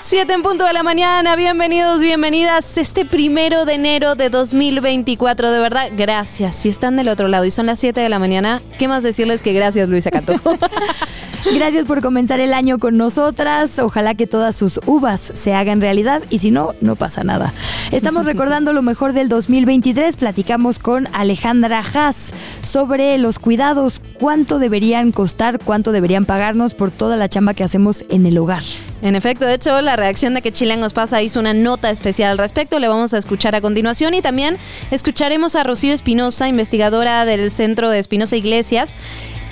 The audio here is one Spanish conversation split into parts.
Siete en punto de la mañana, bienvenidos, bienvenidas. Este primero de enero de 2024, de verdad, gracias. Si están del otro lado y son las 7 de la mañana, ¿qué más decirles que gracias, Luisa Cato? Gracias por comenzar el año con nosotras. Ojalá que todas sus uvas se hagan realidad y si no, no pasa nada. Estamos recordando lo mejor del 2023. Platicamos con Alejandra Haas sobre los cuidados, cuánto deberían costar, cuánto deberían pagarnos por toda la chamba que hacemos en el hogar. En efecto, de hecho, la reacción de que Chilangos pasa hizo una nota especial al respecto. Le vamos a escuchar a continuación y también escucharemos a Rocío Espinosa, investigadora del Centro de Espinosa Iglesias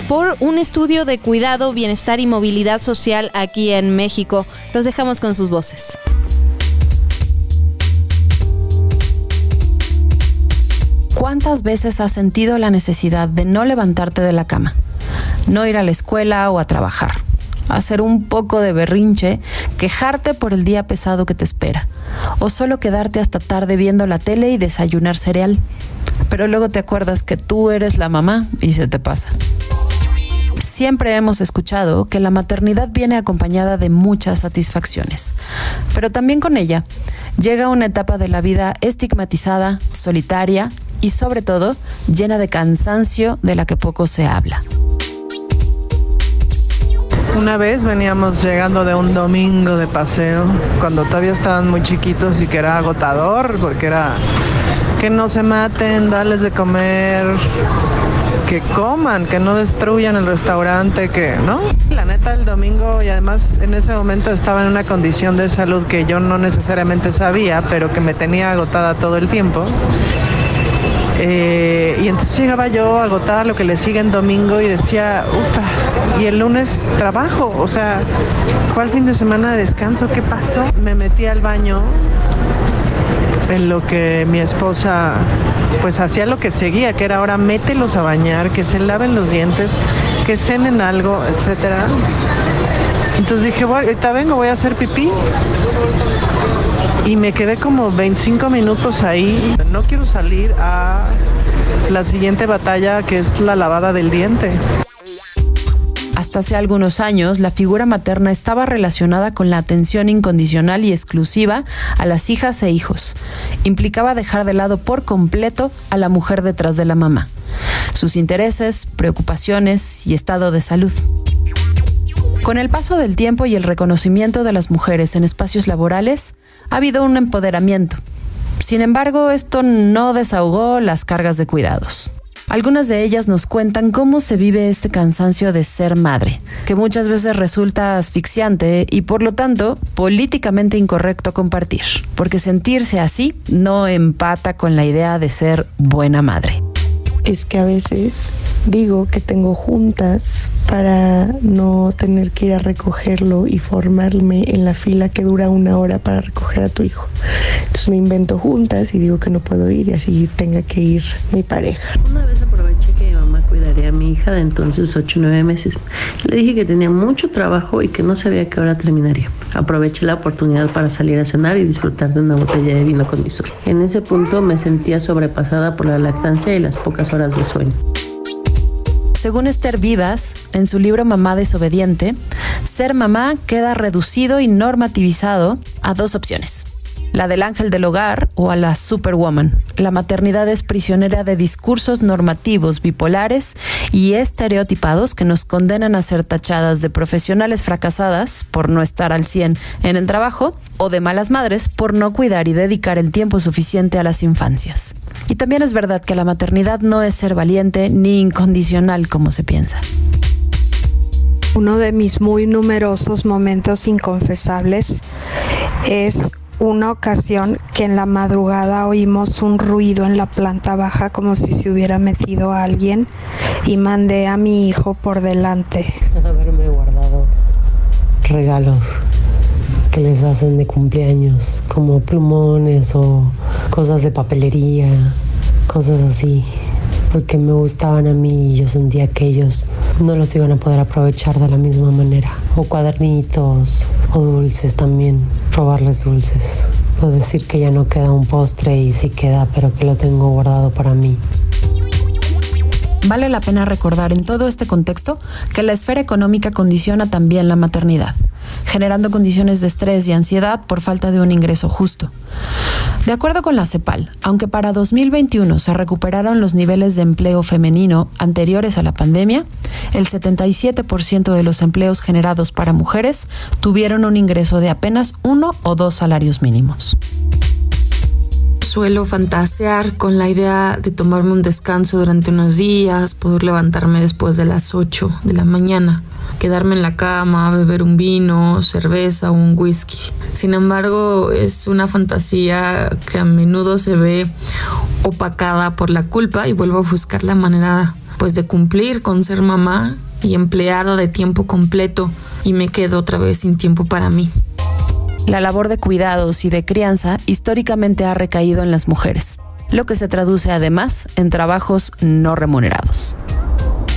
por un estudio de cuidado, bienestar y movilidad social aquí en México. Los dejamos con sus voces. ¿Cuántas veces has sentido la necesidad de no levantarte de la cama, no ir a la escuela o a trabajar, hacer un poco de berrinche, quejarte por el día pesado que te espera, o solo quedarte hasta tarde viendo la tele y desayunar cereal? Pero luego te acuerdas que tú eres la mamá y se te pasa. Siempre hemos escuchado que la maternidad viene acompañada de muchas satisfacciones, pero también con ella llega una etapa de la vida estigmatizada, solitaria y sobre todo llena de cansancio de la que poco se habla. Una vez veníamos llegando de un domingo de paseo, cuando todavía estaban muy chiquitos y que era agotador, porque era que no se maten, darles de comer, que coman, que no destruyan el restaurante, que, ¿no? La neta, el domingo y además en ese momento estaba en una condición de salud que yo no necesariamente sabía, pero que me tenía agotada todo el tiempo. Eh, y entonces llegaba yo agotada lo que le sigue en domingo y decía, ufa, y el lunes trabajo, o sea, ¿cuál fin de semana de descanso? ¿Qué pasó? Me metí al baño en lo que mi esposa pues hacía lo que seguía, que era ahora mételos a bañar, que se laven los dientes, que cenen algo, etcétera. Entonces dije, bueno, ahorita vengo, voy a hacer pipí. Y me quedé como 25 minutos ahí. No quiero salir a la siguiente batalla que es la lavada del diente. Hace algunos años, la figura materna estaba relacionada con la atención incondicional y exclusiva a las hijas e hijos. Implicaba dejar de lado por completo a la mujer detrás de la mamá, sus intereses, preocupaciones y estado de salud. Con el paso del tiempo y el reconocimiento de las mujeres en espacios laborales, ha habido un empoderamiento. Sin embargo, esto no desahogó las cargas de cuidados. Algunas de ellas nos cuentan cómo se vive este cansancio de ser madre, que muchas veces resulta asfixiante y por lo tanto políticamente incorrecto compartir, porque sentirse así no empata con la idea de ser buena madre es que a veces digo que tengo juntas para no tener que ir a recogerlo y formarme en la fila que dura una hora para recoger a tu hijo. Entonces me invento juntas y digo que no puedo ir y así tenga que ir mi pareja. Una vez aproveché que mi a mi hija de entonces 8 o 9 meses. Le dije que tenía mucho trabajo y que no sabía qué hora terminaría. Aproveché la oportunidad para salir a cenar y disfrutar de una botella de vino con mis hijos. En ese punto me sentía sobrepasada por la lactancia y las pocas horas de sueño. Según Esther Vivas, en su libro Mamá desobediente, ser mamá queda reducido y normativizado a dos opciones la del ángel del hogar o a la superwoman. La maternidad es prisionera de discursos normativos bipolares y estereotipados que nos condenan a ser tachadas de profesionales fracasadas por no estar al 100 en el trabajo o de malas madres por no cuidar y dedicar el tiempo suficiente a las infancias. Y también es verdad que la maternidad no es ser valiente ni incondicional como se piensa. Uno de mis muy numerosos momentos inconfesables es una ocasión que en la madrugada oímos un ruido en la planta baja como si se hubiera metido alguien y mandé a mi hijo por delante. Haberme guardado regalos que les hacen de cumpleaños, como plumones o cosas de papelería, cosas así, porque me gustaban a mí y yo sentía que ellos no los iban a poder aprovechar de la misma manera. O cuadernitos o dulces también, robarles dulces. O decir que ya no queda un postre y sí queda, pero que lo tengo guardado para mí. Vale la pena recordar en todo este contexto que la esfera económica condiciona también la maternidad, generando condiciones de estrés y ansiedad por falta de un ingreso justo. De acuerdo con la CEPAL, aunque para 2021 se recuperaron los niveles de empleo femenino anteriores a la pandemia, el 77% de los empleos generados para mujeres tuvieron un ingreso de apenas uno o dos salarios mínimos suelo fantasear con la idea de tomarme un descanso durante unos días, poder levantarme después de las 8 de la mañana, quedarme en la cama, beber un vino, cerveza o un whisky. Sin embargo, es una fantasía que a menudo se ve opacada por la culpa y vuelvo a buscar la manera pues de cumplir con ser mamá y empleada de tiempo completo y me quedo otra vez sin tiempo para mí. La labor de cuidados y de crianza históricamente ha recaído en las mujeres, lo que se traduce además en trabajos no remunerados.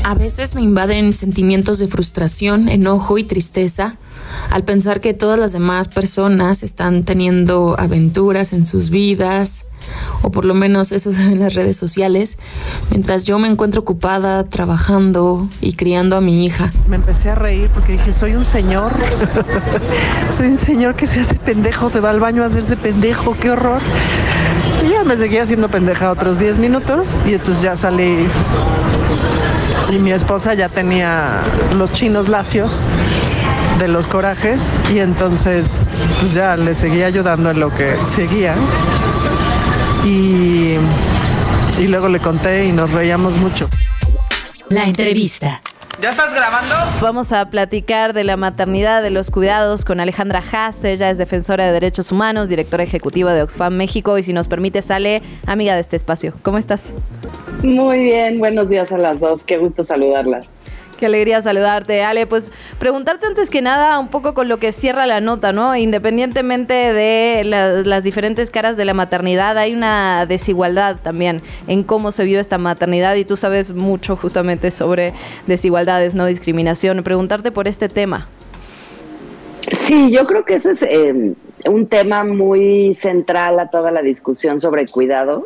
A veces me invaden sentimientos de frustración, enojo y tristeza al pensar que todas las demás personas están teniendo aventuras en sus vidas, o por lo menos eso se ve en las redes sociales, mientras yo me encuentro ocupada trabajando y criando a mi hija. Me empecé a reír porque dije, soy un señor, soy un señor que se hace pendejo, se va al baño a hacerse pendejo, qué horror. Y ya me seguía haciendo pendeja otros 10 minutos y entonces ya salí y mi esposa ya tenía los chinos lacios de los corajes y entonces pues ya le seguía ayudando en lo que seguía y, y luego le conté y nos reíamos mucho. La entrevista. ¿Ya estás grabando? Vamos a platicar de la maternidad, de los cuidados con Alejandra Haas. Ella es defensora de derechos humanos, directora ejecutiva de Oxfam México y si nos permite sale amiga de este espacio. ¿Cómo estás? Muy bien, buenos días a las dos. Qué gusto saludarlas. Qué alegría saludarte, Ale. Pues preguntarte antes que nada un poco con lo que cierra la nota, ¿no? Independientemente de las diferentes caras de la maternidad, hay una desigualdad también en cómo se vio esta maternidad y tú sabes mucho justamente sobre desigualdades, no discriminación. Preguntarte por este tema. Sí, yo creo que ese es eh, un tema muy central a toda la discusión sobre cuidados.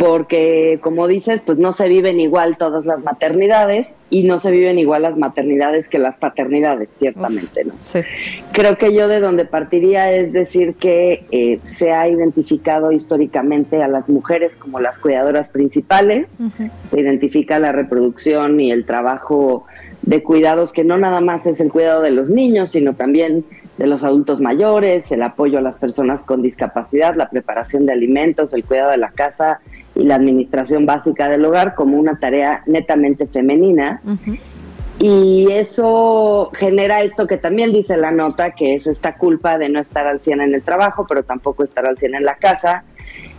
Porque como dices, pues no se viven igual todas las maternidades y no se viven igual las maternidades que las paternidades, ciertamente, ¿no? Sí. Creo que yo de donde partiría es decir que eh, se ha identificado históricamente a las mujeres como las cuidadoras principales, se identifica la reproducción y el trabajo de cuidados que no nada más es el cuidado de los niños, sino también de los adultos mayores, el apoyo a las personas con discapacidad, la preparación de alimentos, el cuidado de la casa, y la administración básica del hogar como una tarea netamente femenina. Y eso genera esto que también dice la nota, que es esta culpa de no estar al 100 en el trabajo, pero tampoco estar al 100 en la casa,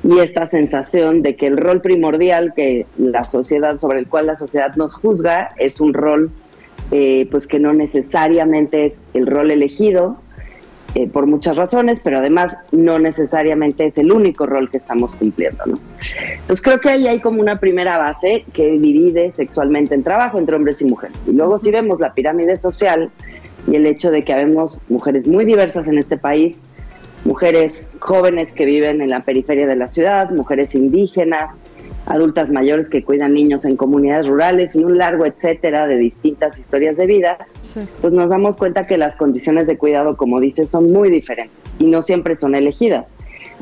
y esta sensación de que el rol primordial que la sociedad, sobre el cual la sociedad nos juzga, es un rol eh, pues que no necesariamente es el rol elegido, eh, por muchas razones, pero además no necesariamente es el único rol que estamos cumpliendo. ¿no? Entonces creo que ahí hay como una primera base que divide sexualmente el trabajo entre hombres y mujeres. Y luego si vemos la pirámide social y el hecho de que habemos mujeres muy diversas en este país, mujeres jóvenes que viven en la periferia de la ciudad, mujeres indígenas, adultas mayores que cuidan niños en comunidades rurales y un largo etcétera de distintas historias de vida, pues nos damos cuenta que las condiciones de cuidado, como dices, son muy diferentes y no siempre son elegidas.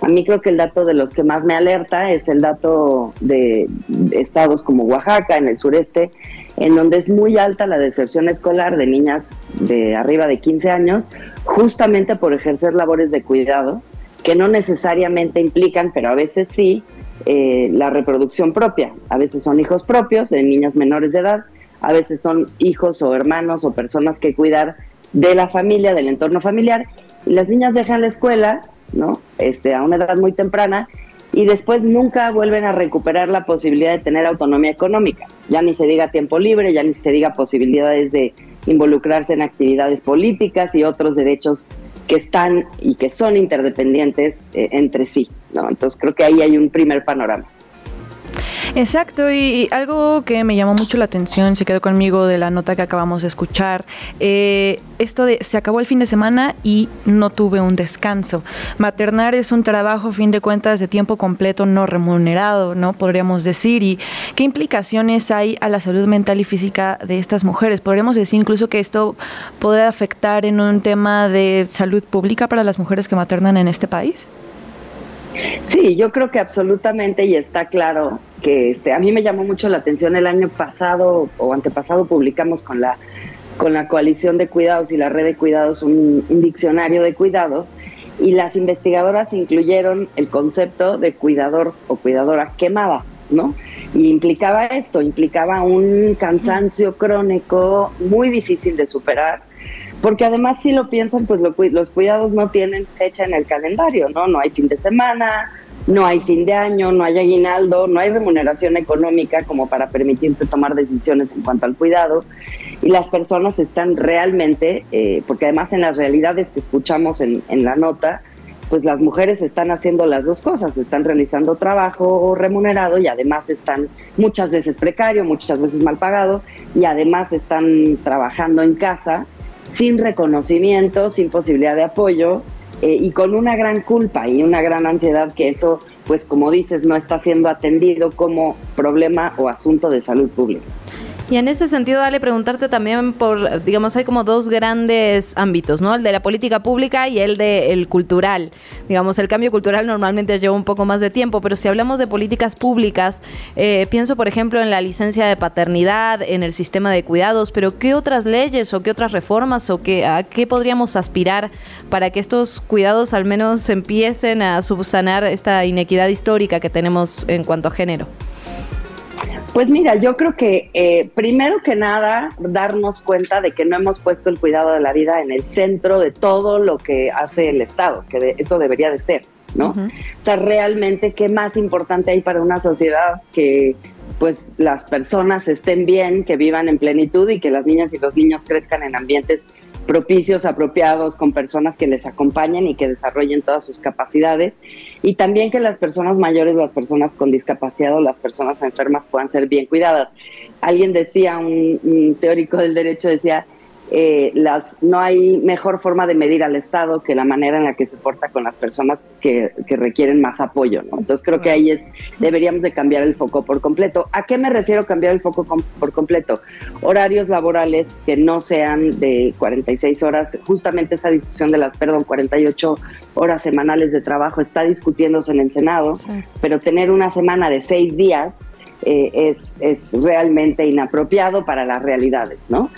A mí creo que el dato de los que más me alerta es el dato de estados como Oaxaca, en el sureste, en donde es muy alta la deserción escolar de niñas de arriba de 15 años, justamente por ejercer labores de cuidado, que no necesariamente implican, pero a veces sí, eh, la reproducción propia. A veces son hijos propios de niñas menores de edad, a veces son hijos o hermanos o personas que cuidar de la familia, del entorno familiar. Y las niñas dejan la escuela ¿no? Este, a una edad muy temprana y después nunca vuelven a recuperar la posibilidad de tener autonomía económica. Ya ni se diga tiempo libre, ya ni se diga posibilidades de involucrarse en actividades políticas y otros derechos que están y que son interdependientes eh, entre sí. ¿no? Entonces creo que ahí hay un primer panorama. Exacto, y, algo que me llamó mucho la atención, se quedó conmigo de la nota que acabamos de escuchar, eh, esto de se acabó el fin de semana y no tuve un descanso. Maternar es un trabajo, fin de cuentas, de tiempo completo no remunerado, ¿no? Podríamos decir, y qué implicaciones hay a la salud mental y física de estas mujeres. Podríamos decir incluso que esto puede afectar en un tema de salud pública para las mujeres que maternan en este país. Sí, yo creo que absolutamente y está claro que este, a mí me llamó mucho la atención el año pasado o antepasado publicamos con la con la coalición de cuidados y la red de cuidados un, diccionario de cuidados y las investigadoras incluyeron el concepto de cuidador o cuidadora quemada, ¿no? Y implicaba esto, implicaba un cansancio crónico muy difícil de superar, porque además si lo piensan, pues los cuidados no tienen fecha en el calendario, ¿no? No hay fin de semana, no hay fin de año, no hay aguinaldo, no hay remuneración económica como para permitirte tomar decisiones en cuanto al cuidado. Y las personas están realmente, eh, porque además en las realidades que escuchamos en, en la nota, pues las mujeres están haciendo las dos cosas, están realizando trabajo remunerado y además están muchas veces precario, muchas veces mal pagado y además están trabajando en casa sin reconocimiento, sin posibilidad de apoyo eh, y con una gran culpa y una gran ansiedad que eso, pues como dices, no está siendo atendido como problema o asunto de salud pública. Y en ese sentido, vale preguntarte también por, digamos, hay como dos grandes ámbitos, ¿no? El de la política pública y el de el cultural. Digamos, el cambio cultural normalmente lleva un poco más de tiempo, pero si hablamos de políticas públicas, eh, pienso, por ejemplo, en la licencia de paternidad, en el sistema de cuidados, pero ¿qué otras leyes o qué otras reformas o qué, a qué podríamos aspirar para que estos cuidados al menos empiecen a subsanar esta inequidad histórica que tenemos en cuanto a género? Pues mira, yo creo que eh, primero que nada darnos cuenta de que no hemos puesto el cuidado de la vida en el centro de todo lo que hace el Estado, que eso debería de ser, ¿no? O sea, realmente qué más importante hay para una sociedad que pues las personas estén bien, que vivan en plenitud y que las niñas y los niños crezcan en ambientes propicios, apropiados, con personas que les acompañen y que desarrollen todas sus capacidades. Y también que las personas mayores, las personas con discapacidad o las personas enfermas puedan ser bien cuidadas. Alguien decía, un teórico del derecho decía, eh, las, no hay mejor forma de medir al Estado que la manera en la que se porta con las personas que, requieren más apoyo, ¿no? Entonces creo que ahí es, deberíamos de cambiar el foco por completo. ¿A qué me refiero cambiar el foco por completo? Horarios laborales que no sean de 46 horas, justamente esa discusión de las, perdón, 48 horas semanales de trabajo está discutiéndose en el Senado, pero tener una semana de seis días eh, es, es, realmente inapropiado para las realidades, ¿no?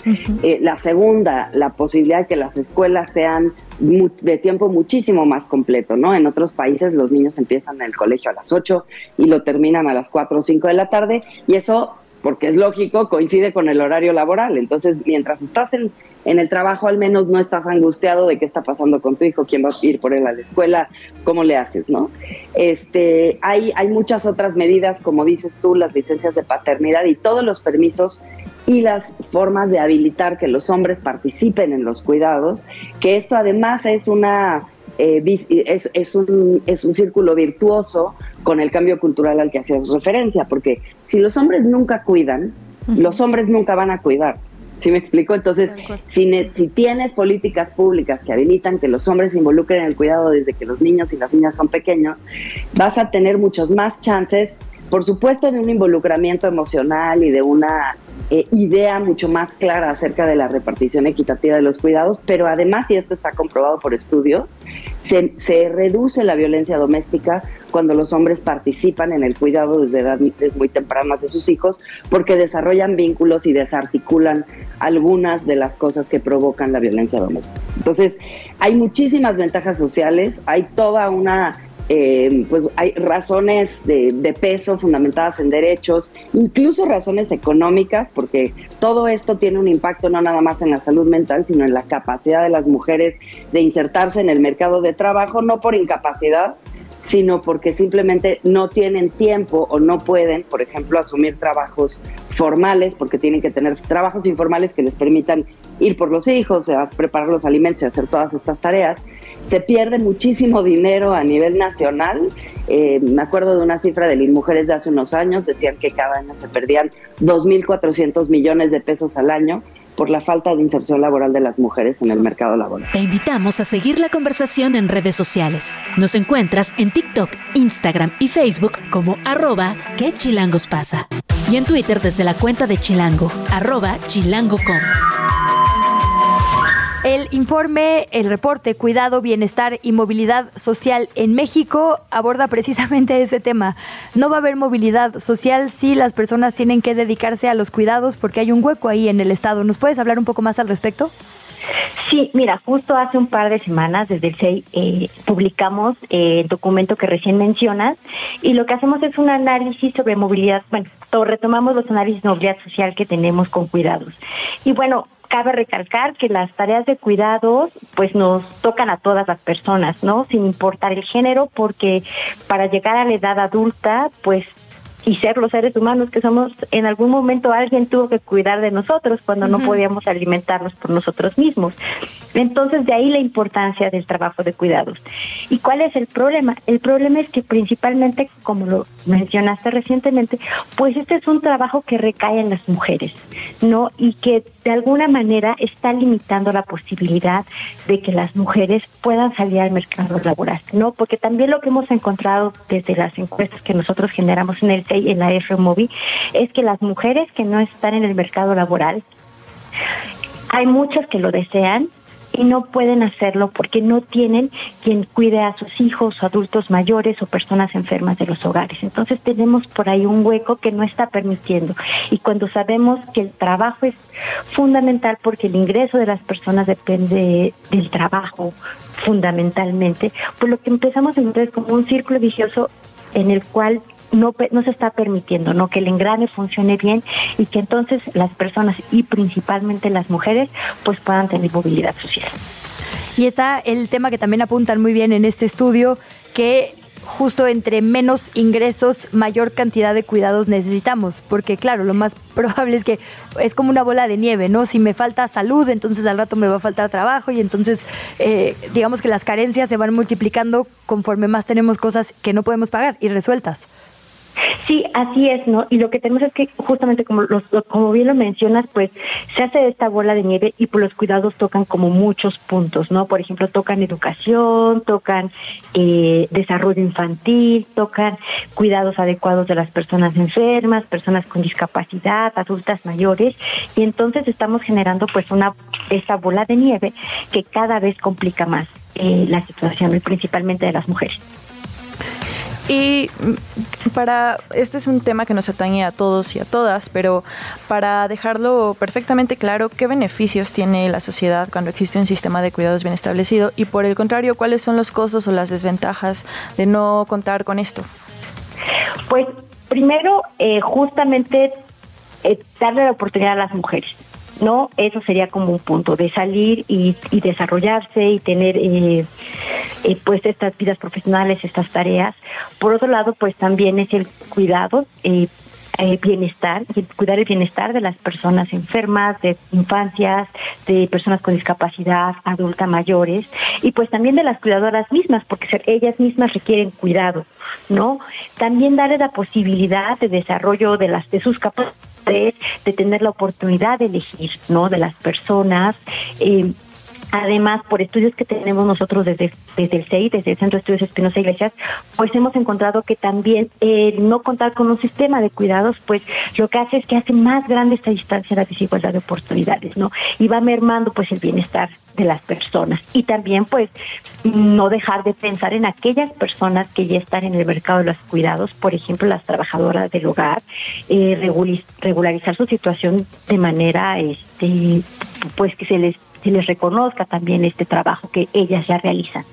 Eh, la segunda, la posibilidad de que las escuelas sean de tiempo muchísimo más completo, ¿no? En otros países los niños empiezan el colegio a las 8 y lo terminan a las 4 o 5 de la tarde y eso, porque es lógico, coincide con el horario laboral. Entonces, mientras estás en en el trabajo al menos no estás angustiado de qué está pasando con tu hijo, quién va a ir por él a la escuela, cómo le haces, ¿no? Este, hay, hay muchas otras medidas, como dices tú, las licencias de paternidad y todos los permisos y las formas de habilitar que los hombres participen en los cuidados, que esto además es una eh, es, es, un, es un círculo virtuoso con el cambio cultural al que hacías referencia, porque si los hombres nunca cuidan, los hombres nunca van a cuidar. ¿Sí me explico? Entonces, si, si tienes políticas públicas que habilitan que los hombres se involucren en el cuidado desde que los niños y las niñas son pequeños, vas a tener muchos más chances, por supuesto, de un involucramiento emocional y de una eh, idea mucho más clara acerca de la repartición equitativa de los cuidados, pero además, y esto está comprobado por estudios, se, se reduce la violencia doméstica cuando los hombres participan en el cuidado desde edades muy tempranas de sus hijos, porque desarrollan vínculos y desarticulan algunas de las cosas que provocan la violencia doméstica. Entonces, hay muchísimas ventajas sociales, hay toda una eh, pues hay razones de, peso fundamentadas en derechos, incluso razones económicas, porque todo esto tiene un impacto no nada más en la salud mental, sino en la capacidad de las mujeres de insertarse en el mercado de trabajo, no por incapacidad, sino porque simplemente no tienen tiempo o no pueden, por ejemplo, asumir trabajos formales, porque tienen que tener trabajos informales que les permitan ir por los hijos, preparar los alimentos y hacer todas estas tareas se pierde muchísimo dinero a nivel nacional. Eh, me acuerdo de una cifra de Mujeres de hace unos años, decían que cada año se perdían 2.400 millones de pesos al año por la falta de inserción laboral de las mujeres en el mercado laboral. Te invitamos a seguir la conversación en redes sociales. Nos encuentras en TikTok, Instagram y Facebook como arroba. Y en Twitter desde la cuenta de Chilango, arroba chilango.com. El informe, el reporte Cuidado, Bienestar y Movilidad Social en México aborda precisamente ese tema. No va a haber movilidad social si las personas tienen que dedicarse a los cuidados porque hay un hueco ahí en el Estado. ¿Nos puedes hablar un poco más al respecto? Sí, mira, justo hace un par de semanas desde el CEI eh, publicamos eh, el documento que recién mencionas y lo que hacemos es un análisis sobre movilidad, bueno, retomamos los análisis de movilidad social que tenemos con cuidados. Y bueno, cabe recalcar que las tareas de cuidados pues nos tocan a todas las personas, ¿no? Sin importar el género, porque para llegar a la edad adulta pues y ser los seres humanos que somos, en algún momento alguien tuvo que cuidar de nosotros cuando no podíamos alimentarnos por nosotros mismos. Entonces, de ahí la importancia del trabajo de cuidados. ¿Y cuál es el problema? El problema es que principalmente, como lo mencionaste recientemente, pues este es un trabajo que recae en las mujeres, ¿no? Y que de alguna manera está limitando la posibilidad de que las mujeres puedan salir al mercado laboral, ¿no? Porque también lo que hemos encontrado desde las encuestas que nosotros generamos en el TEI, en la FMOVI, es que las mujeres que no están en el mercado laboral, hay muchas que lo desean, y no pueden hacerlo porque no tienen quien cuide a sus hijos o adultos mayores o personas enfermas de los hogares. Entonces tenemos por ahí un hueco que no está permitiendo. Y cuando sabemos que el trabajo es fundamental porque el ingreso de las personas depende del trabajo fundamentalmente, pues lo que empezamos a encontrar es como un círculo vicioso en el cual no, no se está permitiendo, ¿no? Que el engrane funcione bien y que entonces las personas y principalmente las mujeres pues puedan tener movilidad social. Y está el tema que también apuntan muy bien en este estudio, que justo entre menos ingresos, mayor cantidad de cuidados necesitamos. Porque claro, lo más probable es que es como una bola de nieve, ¿no? Si me falta salud, entonces al rato me va a faltar trabajo y entonces eh, digamos que las carencias se van multiplicando conforme más tenemos cosas que no podemos pagar y resueltas. Sí, así es, ¿no? Y lo que tenemos es que justamente como los, como bien lo mencionas, pues se hace esta bola de nieve y pues los cuidados tocan como muchos puntos, ¿no? Por ejemplo, tocan educación, tocan eh, desarrollo infantil, tocan cuidados adecuados de las personas enfermas, personas con discapacidad, adultas mayores, y entonces estamos generando pues una esta bola de nieve que cada vez complica más eh, la situación, principalmente de las mujeres. Y para esto es un tema que nos atañe a todos y a todas, pero para dejarlo perfectamente claro, ¿qué beneficios tiene la sociedad cuando existe un sistema de cuidados bien establecido? Y por el contrario, ¿cuáles son los costos o las desventajas de no contar con esto? Pues primero, eh, justamente eh, darle la oportunidad a las mujeres. ¿no? Eso sería como un punto de salir y, desarrollarse y tener eh, eh, pues estas vidas profesionales, estas tareas. Por otro lado, pues también es el cuidado, eh, bienestar, y cuidar el bienestar de las personas enfermas, de infancias, de personas con discapacidad, adulta mayores, y pues también de las cuidadoras mismas, porque ellas mismas requieren cuidado, ¿no? También darle la posibilidad de desarrollo de las de sus capacidades de tener la oportunidad de elegir, ¿no? De las personas. Eh, Además, por estudios que tenemos nosotros desde, desde el CEI, desde el Centro de Estudios Espinosa Iglesias, pues hemos encontrado que también el no contar con un sistema de cuidados, pues lo que hace es que hace más grande esta distancia, la desigualdad de oportunidades, ¿no? Y va mermando pues el bienestar de las personas. Y también pues no dejar de pensar en aquellas personas que ya están en el mercado de los cuidados, por ejemplo las trabajadoras del hogar, eh, regularizar su situación de manera este pues que se les se les reconozca también este trabajo que ellas ya realizan.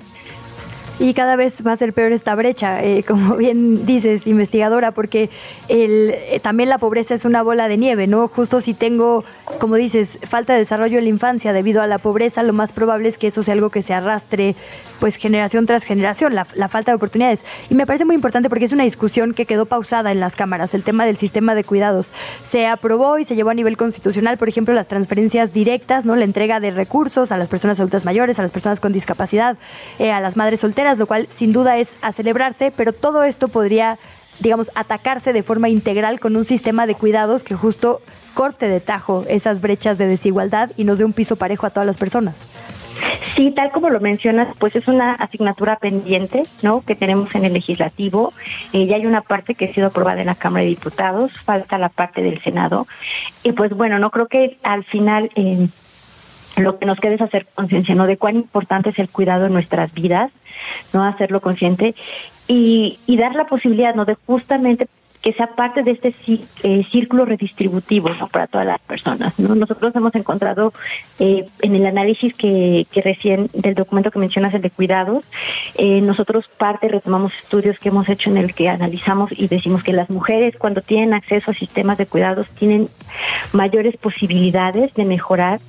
Y cada vez va a ser peor esta brecha, eh, como bien dices, investigadora, porque el, eh, también la pobreza es una bola de nieve, ¿no? Justo si tengo, como dices, falta de desarrollo en la infancia debido a la pobreza, lo más probable es que eso sea algo que se arrastre pues generación tras generación, la, falta de oportunidades. Y me parece muy importante porque es una discusión que quedó pausada en las cámaras, el tema del sistema de cuidados. Se aprobó y se llevó a nivel constitucional, por ejemplo, las transferencias directas, ¿no? La entrega de recursos a las personas adultas mayores, a las personas con discapacidad, eh, a las madres solteras, lo cual sin duda es a celebrarse, pero todo esto podría digamos, atacarse de forma integral con un sistema de cuidados que justo corte de tajo esas brechas de desigualdad y nos dé un piso parejo a todas las personas. Sí, tal como lo mencionas, pues es una asignatura pendiente, ¿no? Que tenemos en el legislativo. Eh, ya hay una parte que ha sido aprobada en la Cámara de Diputados, falta la parte del Senado. Y pues bueno, no creo que al final eh, lo que nos quede es hacer conciencia, ¿no? De cuán importante es el cuidado en nuestras vidas, ¿no? Hacerlo consciente y, y dar la posibilidad, ¿no? De justamente que sea parte de este eh, círculo redistributivo ¿no? para todas las personas. ¿no? Nosotros hemos encontrado eh, en el análisis que, que, recién del documento que mencionas, el de cuidados, eh, nosotros parte retomamos estudios que hemos hecho en el que analizamos y decimos que las mujeres cuando tienen acceso a sistemas de cuidados tienen mayores posibilidades de mejorar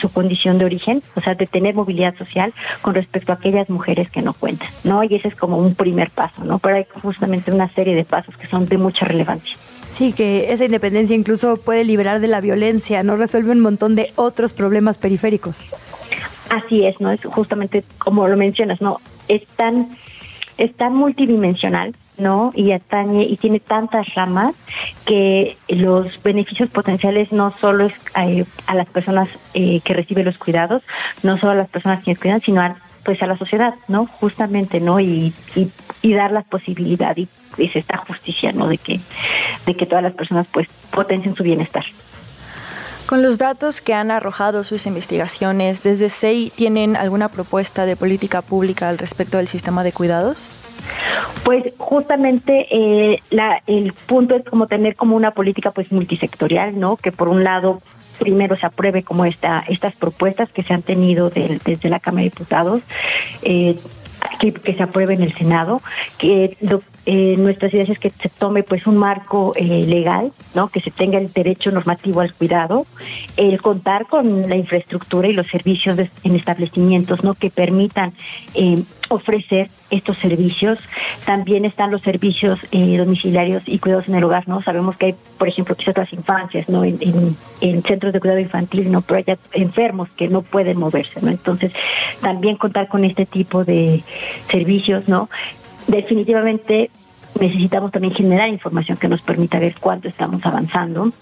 su condición de origen, o sea, de tener movilidad social con respecto a aquellas mujeres que no cuentan, ¿no? Y ese es como un primer paso, ¿no? Pero hay justamente una serie de pasos que son de mucha relevancia. Sí, que esa independencia incluso puede liberar de la violencia, ¿no? Resuelve un montón de otros problemas periféricos. Así es, ¿no? Es justamente como lo mencionas, ¿no? Es tan, es tan multidimensional, ¿no? Y, y tiene tantas ramas que los beneficios potenciales no solo es eh, a, las personas eh, que reciben los cuidados, no solo a las personas que cuidan, sino a, pues a la sociedad, ¿no? Justamente, ¿no? Y, y, y dar las posibilidades es esta justicia, ¿no? De que, de que todas las personas pues potencien su bienestar. Con los datos que han arrojado sus investigaciones, ¿desde SEI tienen alguna propuesta de política pública al respecto del sistema de cuidados? Pues justamente eh, la, el punto es como tener como una política pues multisectorial, ¿no? Que por un lado primero se apruebe como esta, estas propuestas que se han tenido desde la Cámara de Diputados, eh, que, que, se apruebe en el Senado, que eh, nuestras ideas es que se tome pues un marco eh, legal, ¿no? Que se tenga el derecho normativo al cuidado, el contar con la infraestructura y los servicios en establecimientos, ¿no? Que permitan eh, ofrecer estos servicios. También están los servicios eh, domiciliarios y cuidados en el hogar, ¿no? Sabemos que hay, por ejemplo, quizás las infancias, ¿no? En, en, centros de cuidado infantil, ¿no? Pero hay enfermos que no pueden moverse, ¿no? Entonces, también contar con este tipo de servicios, ¿no? Definitivamente necesitamos también generar información que nos permita ver cuánto estamos avanzando.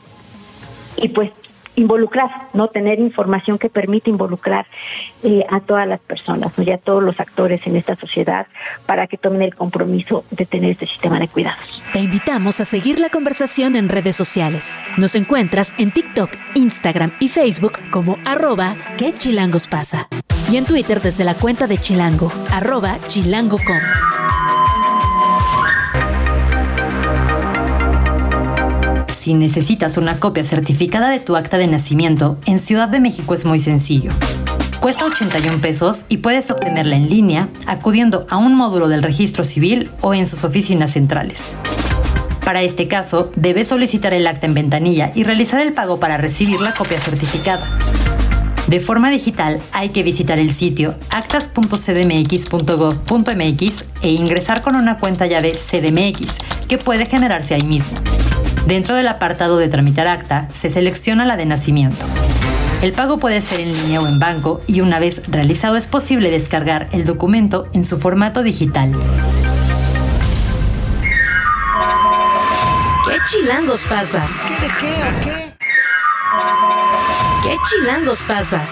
Y pues involucrar, no tener información que permite involucrar eh, a todas las personas ¿no? y a todos los actores en esta sociedad para que tomen el compromiso de tener este sistema de cuidados. Te invitamos a seguir la conversación en redes sociales. Nos encuentras en TikTok, Instagram y Facebook como arroba que chilangos pasa y en Twitter desde la cuenta de Chilango, arroba chilango.com. Si necesitas una copia certificada de tu acta de nacimiento, en Ciudad de México es muy sencillo. Cuesta 81 pesos y puedes obtenerla en línea acudiendo a un módulo del registro civil o en sus oficinas centrales. Para este caso, debes solicitar el acta en ventanilla y realizar el pago para recibir la copia certificada. De forma digital, hay que visitar el sitio actas.cdmx.gov.mx e ingresar con una cuenta llave CDMX, que puede generarse ahí mismo. Dentro del apartado de tramitar acta, se selecciona la de nacimiento. El pago puede ser en línea o en banco y una vez realizado es posible descargar el documento en su formato digital. ¿Qué chilangos pasa? ¿Qué de qué o qué? ¿Qué chilangos pasa?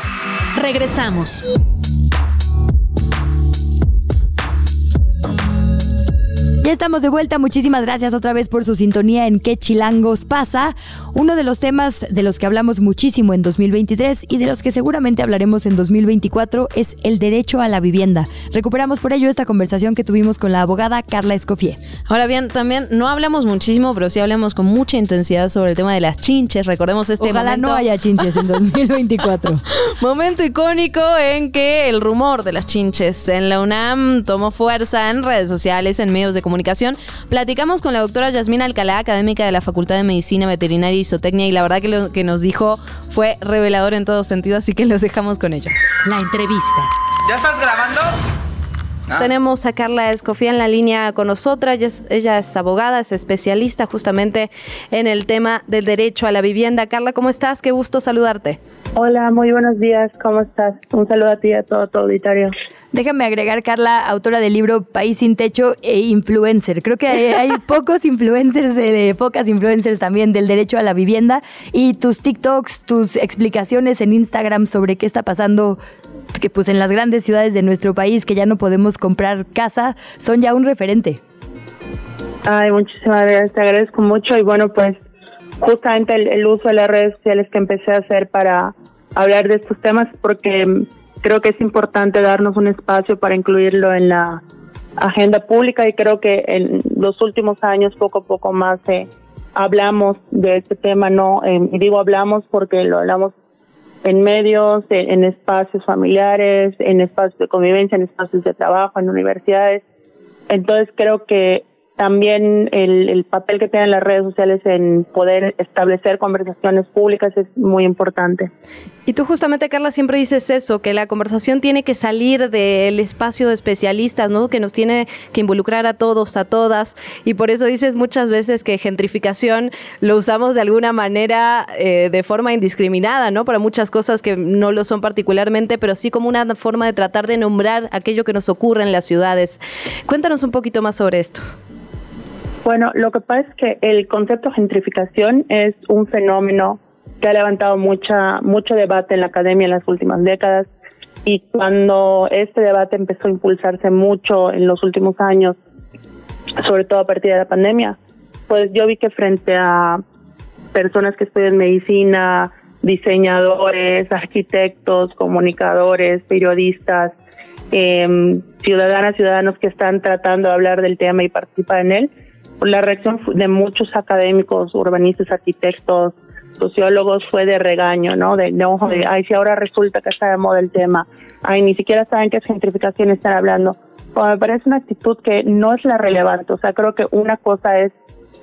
Regresamos. Ya estamos de vuelta. Muchísimas gracias otra vez por su sintonía en ¿Qué chilangos pasa? Uno de los temas de los que hablamos muchísimo en 2023 y de los que seguramente hablaremos en 2024 es el derecho a la vivienda. Recuperamos por ello esta conversación que tuvimos con la abogada Carla Escofié. Ahora bien, también no hablamos muchísimo, pero sí hablamos con mucha intensidad sobre el tema de las chinches. Recordemos este Ojalá momento. no haya chinches en 2024. Momento icónico en que el rumor de las chinches en la UNAM tomó fuerza en redes sociales, en medios de comunicación. Platicamos con la doctora Yasmina Alcalá, académica de la Facultad de Medicina Veterinaria y Zootecnia, y la verdad que lo que nos dijo fue revelador en todo sentido, así que los dejamos con ello. La entrevista. ¿Ya estás grabando? Tenemos a Carla Escofía en la línea con nosotras. Ella es, ella es abogada, es especialista justamente en el tema del derecho a la vivienda. Carla, ¿cómo estás? Qué gusto saludarte. Hola, muy buenos días. ¿Cómo estás? Un saludo a ti y a todo tu auditorio. Déjame agregar, Carla, autora del libro País sin Techo e influencer. Creo que hay, hay pocos influencers, eh, pocas influencers también del derecho a la vivienda. Y tus TikToks, tus explicaciones en Instagram sobre qué está pasando que pues en las grandes ciudades de nuestro país que ya no podemos comprar casa son ya un referente. Ay, muchísimas gracias, te agradezco mucho y bueno, pues justamente el, el uso de las redes sociales que empecé a hacer para hablar de estos temas porque creo que es importante darnos un espacio para incluirlo en la agenda pública y creo que en los últimos años poco a poco más eh, hablamos de este tema, no, eh, y digo hablamos porque lo hablamos en medios, en, en espacios familiares, en espacios de convivencia, en espacios de trabajo, en universidades. Entonces creo que también el, el, papel que tienen las redes sociales en poder establecer conversaciones públicas es muy importante. Y tú justamente, Carla, siempre dices eso, que la conversación tiene que salir del espacio de especialistas, ¿no? Que nos tiene que involucrar a todos, a todas. Y por eso dices muchas veces que gentrificación lo usamos de alguna manera eh, de forma indiscriminada, ¿no? Para muchas cosas que no lo son particularmente, pero sí como una forma de tratar de nombrar aquello que nos ocurre en las ciudades. Cuéntanos un poquito más sobre esto. Bueno, lo que pasa es que el concepto gentrificación es un fenómeno que ha levantado mucha mucho debate en la academia en las últimas décadas y cuando este debate empezó a impulsarse mucho en los últimos años, sobre todo a partir de la pandemia, pues yo vi que frente a personas que estudian medicina, diseñadores, arquitectos, comunicadores, periodistas, eh, ciudadanas, ciudadanos que están tratando de hablar del tema y participar en él, la reacción de muchos académicos, urbanistas, arquitectos, sociólogos fue de regaño, ¿no? De enojo, de, ay, si ahora resulta que está de moda el tema, ay, ni siquiera saben qué gentrificación están hablando. Pues me parece una actitud que no es la relevante, o sea, creo que una cosa es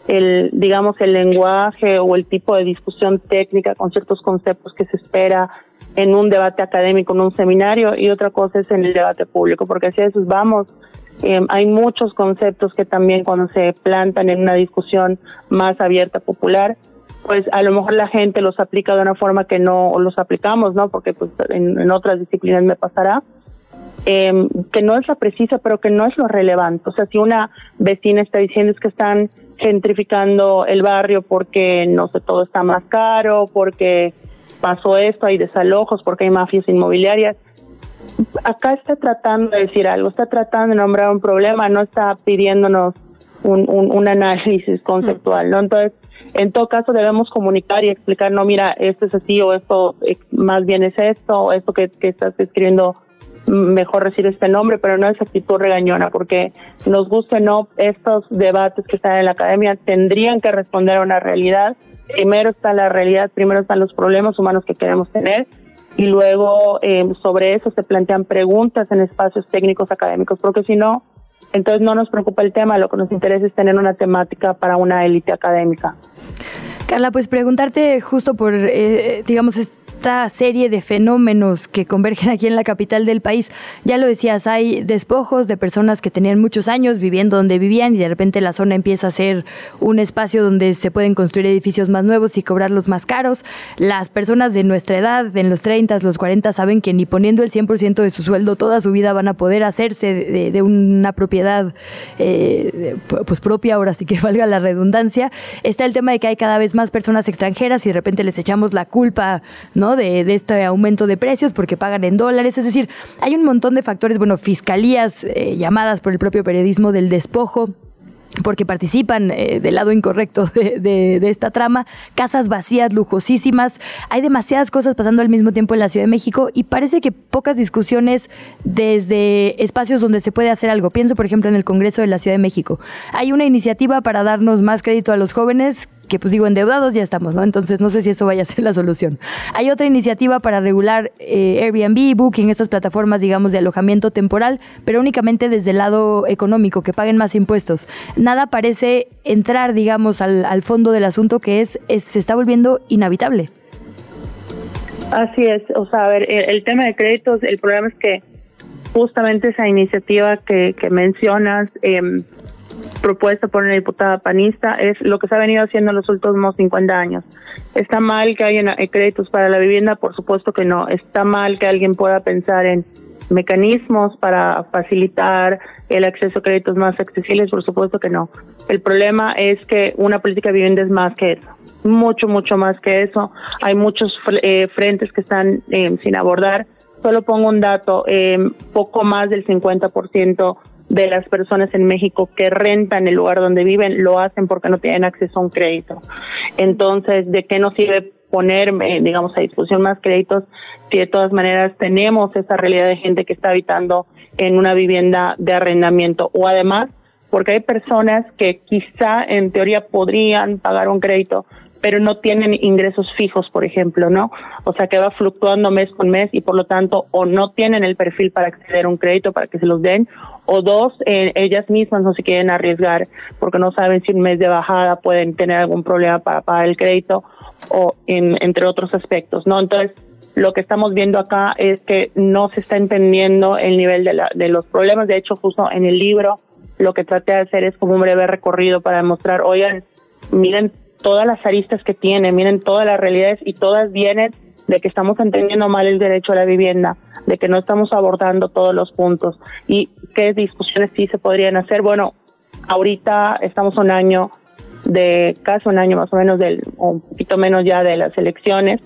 el, digamos, el lenguaje o el tipo de discusión técnica con ciertos conceptos que se espera en un debate académico, en un seminario, y otra cosa es en el debate público, porque si a esos vamos, eh, hay muchos conceptos que también cuando se plantan en una discusión más abierta, popular, pues a lo mejor la gente los aplica de una forma que no los aplicamos, ¿no? Porque pues en, en otras disciplinas me pasará, eh, que no es la precisa, pero que no es lo relevante. O sea, si una vecina está diciendo es que están gentrificando el barrio porque, no sé, todo está más caro, porque pasó esto, hay desalojos, porque hay mafias inmobiliarias, acá está tratando de decir algo, está tratando de nombrar un problema, no está pidiéndonos un, un, un análisis conceptual, ¿no? Entonces, en todo caso debemos comunicar y explicar, no, mira, esto es así o esto más bien es esto, o esto que, estás escribiendo mejor recibir este nombre, pero no es actitud regañona, porque nos guste no, estos debates que están en la academia tendrían que responder a una realidad. Primero está la realidad, primero están los problemas humanos que queremos tener y luego eh, sobre eso se plantean preguntas en espacios técnicos académicos, porque si no, entonces no nos preocupa el tema, lo que nos interesa es tener una temática para una élite académica. Carla, pues preguntarte justo por, eh, digamos, serie de fenómenos que convergen aquí en la capital del país. Ya lo decías, hay despojos de personas que tenían muchos años viviendo donde vivían y de repente la zona empieza a ser un espacio donde se pueden construir edificios más nuevos y cobrarlos más caros. Las personas de nuestra edad, en los 30, los 40, saben que ni poniendo el 100% de su sueldo toda su vida van a poder hacerse de, de una propiedad eh, pues propia, ahora sí que valga la redundancia. Está el tema de que hay cada vez más personas extranjeras y de repente les echamos la culpa, ¿no? De, este aumento de precios porque pagan en dólares. Es decir, hay un montón de factores, bueno, fiscalías eh, llamadas por el propio periodismo del despojo porque participan eh, del lado incorrecto de, esta trama, casas vacías, lujosísimas, hay demasiadas cosas pasando al mismo tiempo en la Ciudad de México y parece que pocas discusiones desde espacios donde se puede hacer algo. Pienso, por ejemplo, en el Congreso de la Ciudad de México. Hay una iniciativa para darnos más crédito a los jóvenes que pues digo, endeudados ya estamos, ¿no? Entonces no sé si eso vaya a ser la solución. Hay otra iniciativa para regular eh, Airbnb, Booking, estas plataformas, digamos, de alojamiento temporal, pero únicamente desde el lado económico, que paguen más impuestos. Nada parece entrar, digamos, al, fondo del asunto que es, se está volviendo inhabitable. Así es, o sea, a ver, el, tema de créditos, el problema es que justamente esa iniciativa que, que mencionas, eh, propuesta por una diputada panista es lo que se ha venido haciendo en los últimos 50 años. ¿Está mal que haya créditos para la vivienda? Por supuesto que no. ¿Está mal que alguien pueda pensar en mecanismos para facilitar el acceso a créditos más accesibles? Por supuesto que no. El problema es que una política de vivienda es más que eso, mucho, mucho más que eso. Hay muchos eh, frentes que están eh, sin abordar. Solo pongo un dato, eh, poco más del 50% de las personas en México que rentan el lugar donde viven lo hacen porque no tienen acceso a un crédito. Entonces, ¿de qué nos sirve poner, digamos, a disposición más créditos si de todas maneras tenemos esa realidad de gente que está habitando en una vivienda de arrendamiento? O además, porque hay personas que quizá en teoría podrían pagar un crédito, pero no tienen ingresos fijos, por ejemplo, ¿no? O sea, que va fluctuando mes con mes y por lo tanto o no tienen el perfil para acceder a un crédito para que se los den, o dos, eh, ellas mismas no se quieren arriesgar porque no saben si un mes de bajada pueden tener algún problema para pagar el crédito o en, entre otros aspectos, ¿no? Entonces, lo que estamos viendo acá es que no se está entendiendo el nivel de, la, de los problemas. De hecho, justo en el libro lo que traté de hacer es como un breve recorrido para demostrar, oigan, miren todas las aristas que tiene, miren todas las realidades y todas vienen de que estamos entendiendo mal el derecho a la vivienda, de que no estamos abordando todos los puntos y qué discusiones sí se podrían hacer. Bueno, ahorita estamos un año de casi un año más o menos del o un poquito menos ya de las elecciones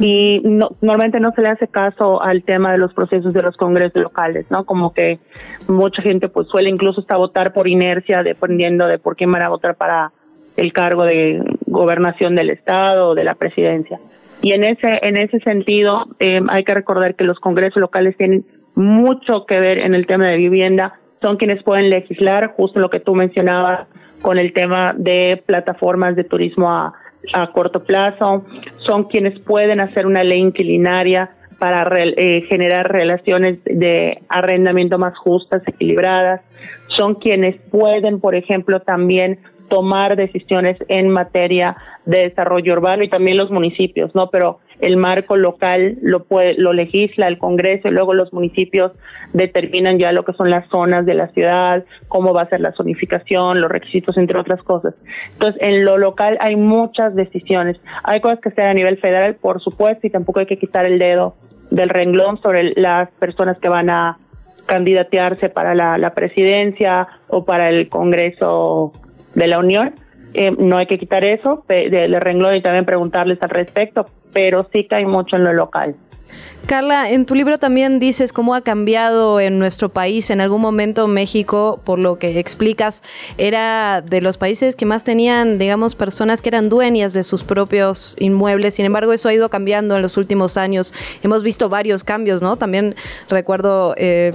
y no, normalmente no se le hace caso al tema de los procesos de los congresos locales, ¿no? Como que mucha gente pues suele incluso hasta votar por inercia dependiendo de por quién van a votar para el cargo de gobernación del estado o de la presidencia. Y en ese en ese sentido eh, hay que recordar que los congresos locales tienen mucho que ver en el tema de vivienda, son quienes pueden legislar, justo lo que tú mencionabas con el tema de plataformas de turismo a, a corto plazo, son quienes pueden hacer una ley inquilinaria para eh, generar relaciones de arrendamiento más justas, equilibradas, son quienes pueden, por ejemplo, también tomar decisiones en materia de desarrollo urbano y también los municipios, ¿no? Pero el marco local lo puede, lo legisla el Congreso y luego los municipios determinan ya lo que son las zonas de la ciudad, cómo va a ser la zonificación, los requisitos, entre otras cosas. Entonces, en lo local hay muchas decisiones. Hay cosas que se a nivel federal, por supuesto, y tampoco hay que quitar el dedo del renglón sobre las personas que van a candidatearse para la, la presidencia o para el Congreso de la Unión. Eh, no hay que quitar eso del renglón y también preguntarles al respecto, pero sí hay mucho en lo local. Carla, en tu libro también dices cómo ha cambiado en nuestro país. En algún momento México, por lo que explicas, era de los países que más tenían, digamos, personas que eran dueñas de sus propios inmuebles. Sin embargo, eso ha ido cambiando en los últimos años. Hemos visto varios cambios, ¿no? También recuerdo... Eh,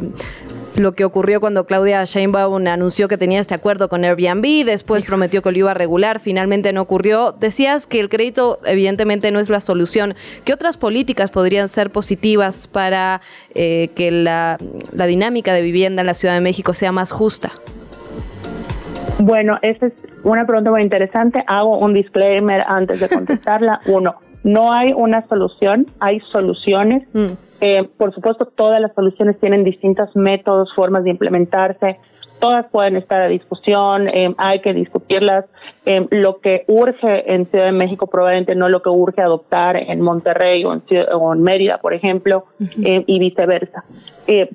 lo que ocurrió cuando Claudia Sheinbaum anunció que tenía este acuerdo con Airbnb, después prometió que lo iba a regular, finalmente no ocurrió. Decías que el crédito evidentemente no es la solución. ¿Qué otras políticas podrían ser positivas para eh, que la, la dinámica de vivienda en la Ciudad de México sea más justa? Bueno, esa es una pregunta muy interesante. Hago un disclaimer antes de contestarla. Uno, no hay una solución, hay soluciones. Mm. Eh, por supuesto, todas las soluciones tienen distintos métodos, formas de implementarse. Todas pueden estar a discusión, eh, hay que discutirlas. Eh, lo que urge en Ciudad de México probablemente no lo que urge adoptar en Monterrey o en, Mérida, por ejemplo, y viceversa.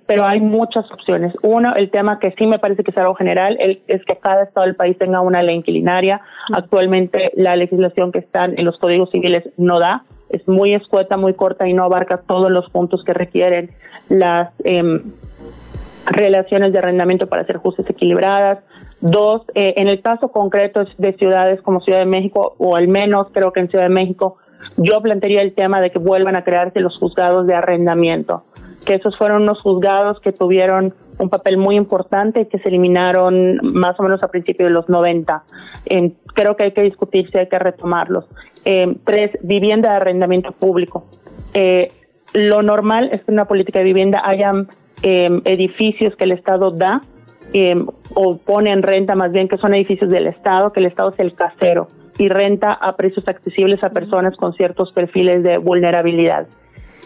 pero hay muchas opciones. Uno, el tema que sí me parece que es algo general, es que cada estado del país tenga una ley inquilinaria. Actualmente la legislación que está en los códigos civiles no da es muy escueta, muy corta y no abarca todos los puntos que requieren las em, relaciones de arrendamiento para ser justas equilibradas. Dos, eh, en el caso concreto de ciudades como Ciudad de México, o al menos creo que en Ciudad de México, yo plantearía el tema de que vuelvan a crearse los juzgados de arrendamiento, que esos fueron unos juzgados que tuvieron un papel muy importante que se eliminaron más o menos a principios de los 90. Eh, creo que hay que discutir si hay que retomarlos. Tres, vivienda de arrendamiento público. Eh, lo normal es que en una política de vivienda hayan eh, edificios que el Estado da o pone en renta más bien que son edificios del Estado, que el Estado es el casero y renta a precios accesibles a personas con ciertos perfiles de vulnerabilidad.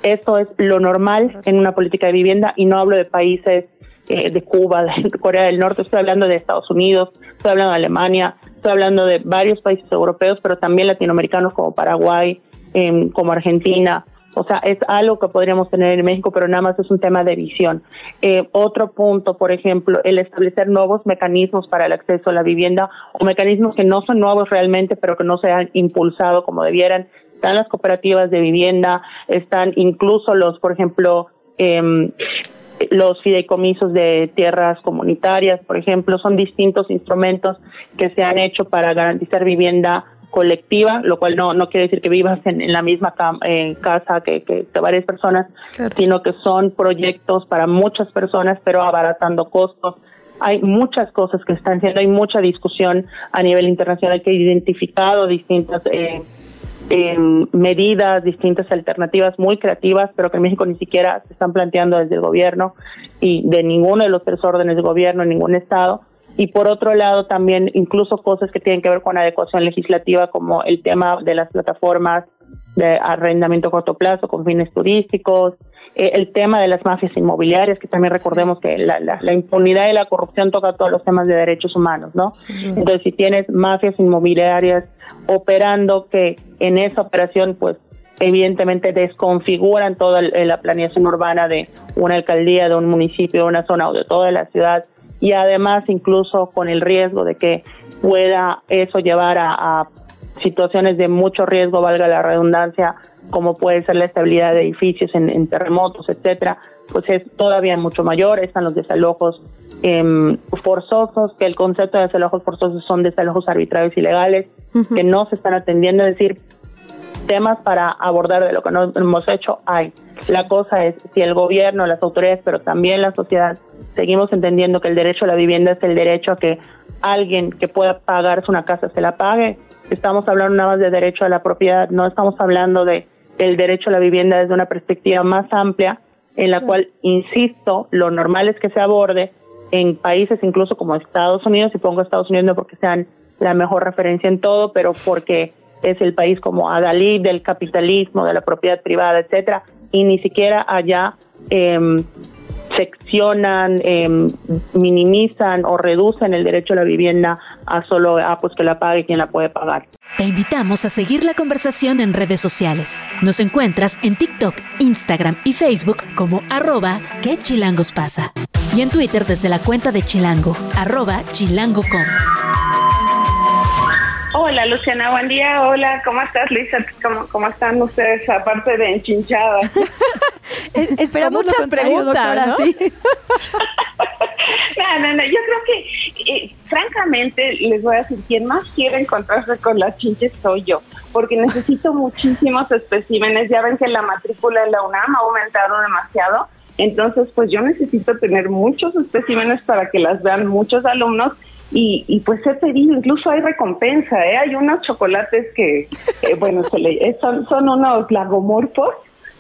Esto es lo normal en una política de vivienda y no hablo de países eh, de Cuba, de Corea del Norte, estoy hablando de Estados Unidos, estoy hablando de Alemania, estoy hablando de varios países europeos, pero también latinoamericanos como Paraguay, em, como Argentina. O sea, es algo que podríamos tener en México, pero nada más es un tema de visión. Eh, otro punto, por ejemplo, el establecer nuevos mecanismos para el acceso a la vivienda o mecanismos que no son nuevos realmente, pero que no se han impulsado como debieran. Están las cooperativas de vivienda, están incluso los, por ejemplo, eh, los fideicomisos de tierras comunitarias, por ejemplo, son distintos instrumentos que se han hecho para garantizar vivienda colectiva, lo cual no, no quiere decir que vivas en, la misma casa que, que, varias personas, sino que son proyectos para muchas personas, pero abaratando costos. Hay muchas cosas que están haciendo, hay mucha discusión a nivel internacional que ha identificado distintas eh, medidas, distintas alternativas muy creativas, pero que en México ni siquiera se están planteando desde el gobierno y de ninguno de los tres órdenes de gobierno, en ningún estado. Y por otro lado, también incluso cosas que tienen que ver con adecuación legislativa, como el tema de las plataformas de arrendamiento a corto plazo con fines turísticos, eh, el tema de las mafias inmobiliarias, que también recordemos que la, la, impunidad y la corrupción toca todos los temas de derechos humanos, ¿no? Entonces, si tienes mafias inmobiliarias operando que en esa operación, pues evidentemente desconfiguran toda la planeación urbana de una alcaldía, de un municipio, de una zona o de toda la ciudad, y además incluso con el riesgo de que pueda eso llevar a situaciones de mucho riesgo, valga la redundancia, como puede ser la estabilidad de edificios en, terremotos, etcétera, pues es todavía mucho mayor. Están los desalojos em, forzosos, que el concepto de desalojos forzosos son desalojos arbitrarios y legales, que no se están atendiendo, es decir, temas para abordar de lo que no hemos hecho hay. La cosa es si el gobierno, las autoridades, pero también la sociedad, seguimos entendiendo que el derecho a la vivienda es el derecho a que alguien que pueda pagarse una casa se la pague. Estamos hablando nada más de derecho a la propiedad, no estamos hablando de el derecho a la vivienda desde una perspectiva más amplia, en la cual, insisto, lo normal es que se aborde en países incluso como Estados Unidos, y pongo Estados Unidos no porque sean la mejor referencia en todo, pero porque es el país como Adalí del capitalismo, de la propiedad privada, etcétera, y ni siquiera allá eh, seccionan, em, minimizan o reducen el derecho a la vivienda a solo a pues que la pague quien la puede pagar. Te invitamos a seguir la conversación en redes sociales. Nos encuentras en TikTok, Instagram y Facebook como arroba que chilangos pasa. Y en Twitter desde la cuenta de Chilango, arroba chilango.com. Hola Luciana, buen día. Hola, ¿cómo estás Lisa? ¿Cómo, cómo están ustedes aparte de enchinchadas? Esperamos muchas preguntas, ¿no? no, no, no, yo creo que eh, francamente les voy a decir, quien más quiere encontrarse con las chinches soy yo, porque necesito muchísimos especímenes. Ya ven que la matrícula en la UNAM ha aumentado demasiado. Entonces, pues yo necesito tener muchos especímenes para que las vean muchos alumnos y, y, pues he pedido, incluso hay recompensa, ¿eh? hay unos chocolates que, eh, bueno, se le, eh, son, son unos lagomorfos,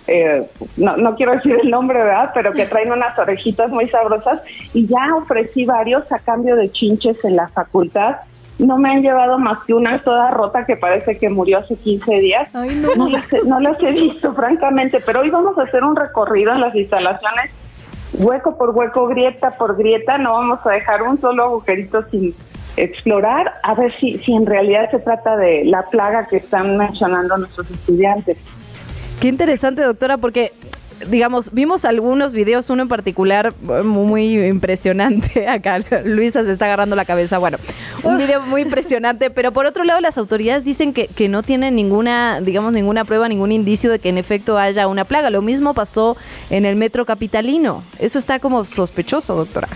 eh, no, no quiero decir el nombre, ¿verdad? Pero que traen unas orejitas muy sabrosas y ya ofrecí varios a cambio de chinches en la facultad. No me han llevado más que una toda rota que parece que murió hace 15 días. no. No, las he, no las he visto, francamente, pero hoy vamos a hacer un recorrido en las instalaciones hueco por hueco, grieta por grieta, no vamos a dejar un solo agujerito sin explorar, a ver si, si en realidad se trata de la plaga que están mencionando nuestros estudiantes. Qué interesante, doctora, porque digamos, vimos algunos videos, uno en particular muy, impresionante. Acá Luisa se está agarrando la cabeza. Bueno, un video muy impresionante, pero por otro lado las autoridades dicen que, que no tienen ninguna, digamos, ninguna prueba, ningún indicio de que en efecto haya una plaga. Lo mismo pasó en el metro capitalino. Eso está como sospechoso, doctora.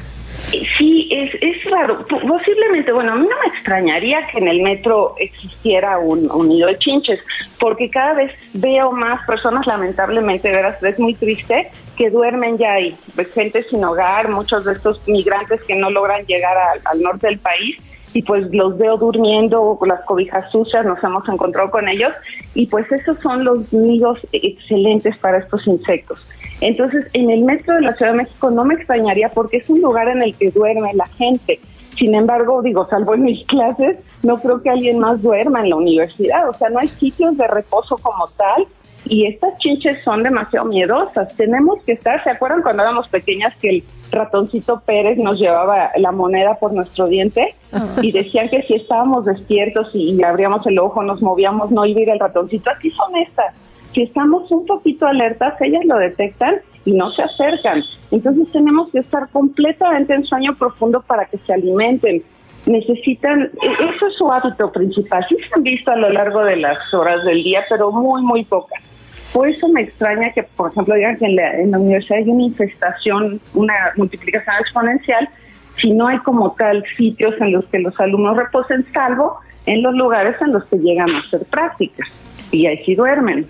Sí, es, es raro. Posiblemente, bueno, a mí no me extrañaría que en el metro existiera un, un nido de chinches, porque cada vez veo más personas, lamentablemente, veras, es muy triste, que duermen ya ahí. Pues, gente sin hogar, muchos de estos migrantes que no logran llegar al norte del país y pues los veo durmiendo con las cobijas sucias, nos hemos encontrado con ellos y pues esos son los nidos excelentes para estos insectos. Entonces, en el metro de la Ciudad de México no me extrañaría porque es un lugar en el que duerme la gente. Sin embargo, digo, salvo en mis clases, no creo que alguien más duerma en la universidad. O sea, no hay sitios de reposo como tal y estas chinches son demasiado miedosas. Tenemos que estar, ¿se acuerdan cuando éramos pequeñas que el ratoncito Pérez nos llevaba la moneda por nuestro diente? Y decían que si estábamos despiertos y, abríamos el ojo, nos movíamos, no iba a ir el ratoncito. Así son estas. Si estamos un poquito alertas, ellas lo detectan y no se acercan. Entonces tenemos que estar completamente en sueño profundo para que se alimenten. Necesitan, e, eso es su hábito principal. Sí se han visto a lo largo de las horas del día, pero muy, muy pocas. Por eso me extraña que, por ejemplo, digan que en la, universidad hay una infestación, una multiplicación exponencial, si no hay como tal sitios en los que los alumnos reposen, salvo en los lugares en los que llegan a hacer prácticas y ahí sí duermen.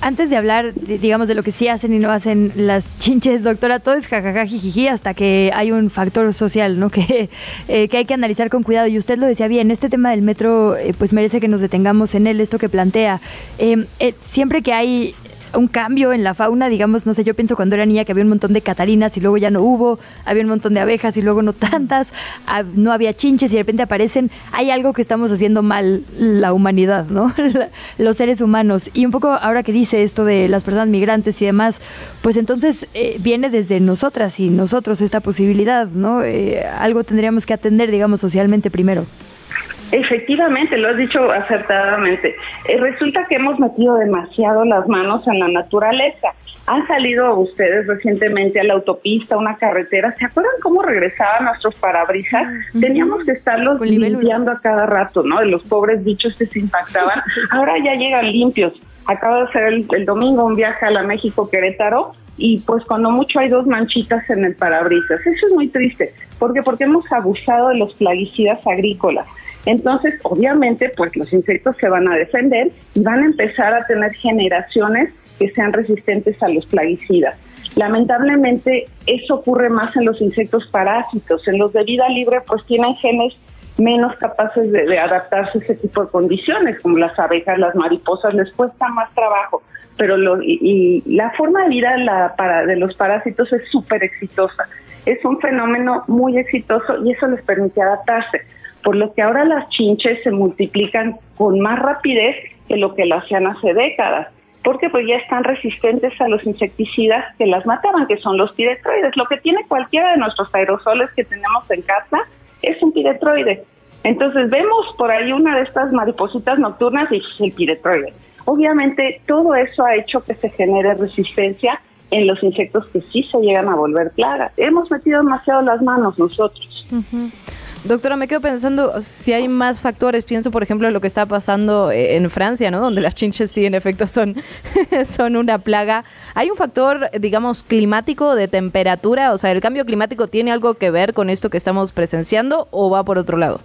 Antes de hablar, digamos, de lo que sí hacen y no hacen las chinches, doctora, todo es jajaja, jijiji, hasta que hay un factor social, ¿no? Que, eh, que hay que analizar con cuidado. Y usted lo decía bien, este tema del metro, eh, pues merece que nos detengamos en él, esto que plantea. Eh, siempre que hay un cambio en la fauna, digamos, no sé, yo pienso cuando era niña que había un montón de catarinas y luego ya no hubo, había un montón de abejas y luego no tantas, no había chinches y de repente aparecen, hay algo que estamos haciendo mal la humanidad, ¿no? Los seres humanos. Y un poco ahora que dice esto de las personas migrantes y demás, pues entonces eh, viene desde nosotras y nosotros esta posibilidad, ¿no? Eh, algo tendríamos que atender, digamos, socialmente primero. Efectivamente, lo has dicho acertadamente. Eh, resulta que hemos metido demasiado las manos en la naturaleza. Han salido ustedes recientemente a la autopista, una carretera. ¿Se acuerdan cómo regresaban nuestros parabrisas? Teníamos que estarlos limpiando a cada rato, ¿no? De los pobres bichos que se impactaban. Ahora ya llegan limpios. Acabo de hacer el, domingo un viaje a la México Querétaro y pues cuando mucho hay dos manchitas en el parabrisas. Eso es muy triste. ¿Por qué? Porque hemos abusado de los plaguicidas agrícolas. Entonces, obviamente, pues los insectos se van a defender y van a empezar a tener generaciones que sean resistentes a los plaguicidas. Lamentablemente, eso ocurre más en los insectos parásitos. En los de vida libre, pues tienen genes menos capaces de, adaptarse a ese tipo de condiciones, como las abejas, las mariposas, les cuesta más trabajo. Pero lo, y, la forma de vida la, para, de los parásitos es súper exitosa. Es un fenómeno muy exitoso y eso les permite adaptarse por lo que ahora las chinches se multiplican con más rapidez que lo que lo hacían hace décadas, porque pues ya están resistentes a los insecticidas que las mataban, que son los piretroides. Lo que tiene cualquiera de nuestros aerosoles que tenemos en casa es un piretroide. Entonces vemos por ahí una de estas maripositas nocturnas y es el piretroide. Obviamente todo eso ha hecho que se genere resistencia en los insectos que sí se llegan a volver plaga. Hemos metido demasiado las manos nosotros. Doctora, me quedo pensando si hay más factores. Pienso, por ejemplo, en lo que está pasando eh, en Francia, ¿no? Donde las chinches sí, en efecto, son, son una plaga. ¿Hay un factor, digamos, climático de temperatura? O sea, ¿el cambio climático tiene algo que ver con esto que estamos presenciando o va por otro lado?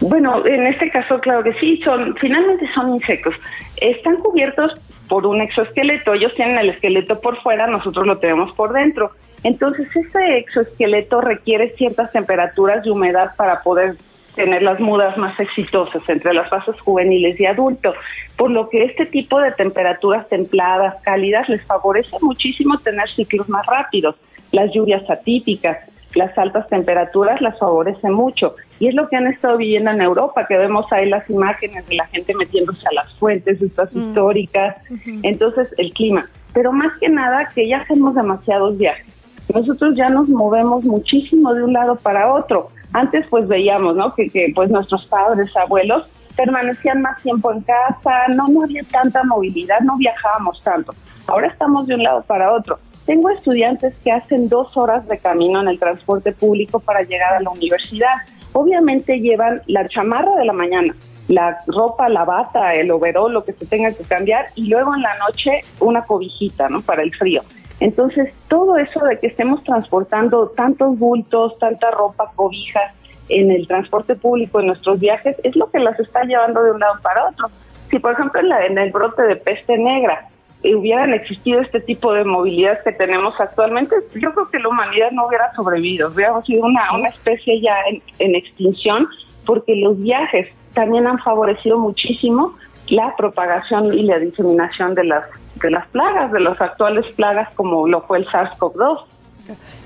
Bueno, en este caso, claro que sí, son, finalmente son insectos. Están cubiertos por un exoesqueleto, ellos tienen el esqueleto por fuera, nosotros lo tenemos por dentro. Entonces, ese exoesqueleto requiere ciertas temperaturas y humedad para poder tener las mudas más exitosas entre las fases juveniles y adulto, por lo que este tipo de temperaturas templadas, cálidas, les favorece muchísimo tener ciclos más rápidos, las lluvias atípicas, las altas temperaturas las favorece mucho. Y es lo que han estado viviendo en Europa, que vemos ahí las imágenes de la gente metiéndose a las fuentes estas mm. históricas. Entonces, el clima. Pero más que nada, que ya hacemos demasiados viajes. Nosotros ya nos movemos muchísimo de un lado para otro. Antes pues veíamos, ¿no? Que, que pues nuestros padres, abuelos permanecían más tiempo en casa, no, no había tanta movilidad, no viajábamos tanto. Ahora estamos de un lado para otro. Tengo estudiantes que hacen dos horas de camino en el transporte público para llegar a la universidad. Obviamente llevan la chamarra de la mañana, la ropa, la bata, el overol, lo que se tenga que cambiar, y luego en la noche una cobijita, ¿no? Para el frío. Entonces, todo eso de que estemos transportando tantos bultos, tanta ropa, cobijas en el transporte público, en nuestros viajes, es lo que las está llevando de un lado para otro. Si, por ejemplo, en, la, en el brote de peste negra eh, hubieran existido este tipo de movilidad que tenemos actualmente, yo creo que la humanidad no hubiera sobrevivido, hubiéramos sido una, una especie ya en, en extinción, porque los viajes también han favorecido muchísimo la propagación y la diseminación de las de las plagas, de las actuales plagas como lo fue el SARS-CoV-2.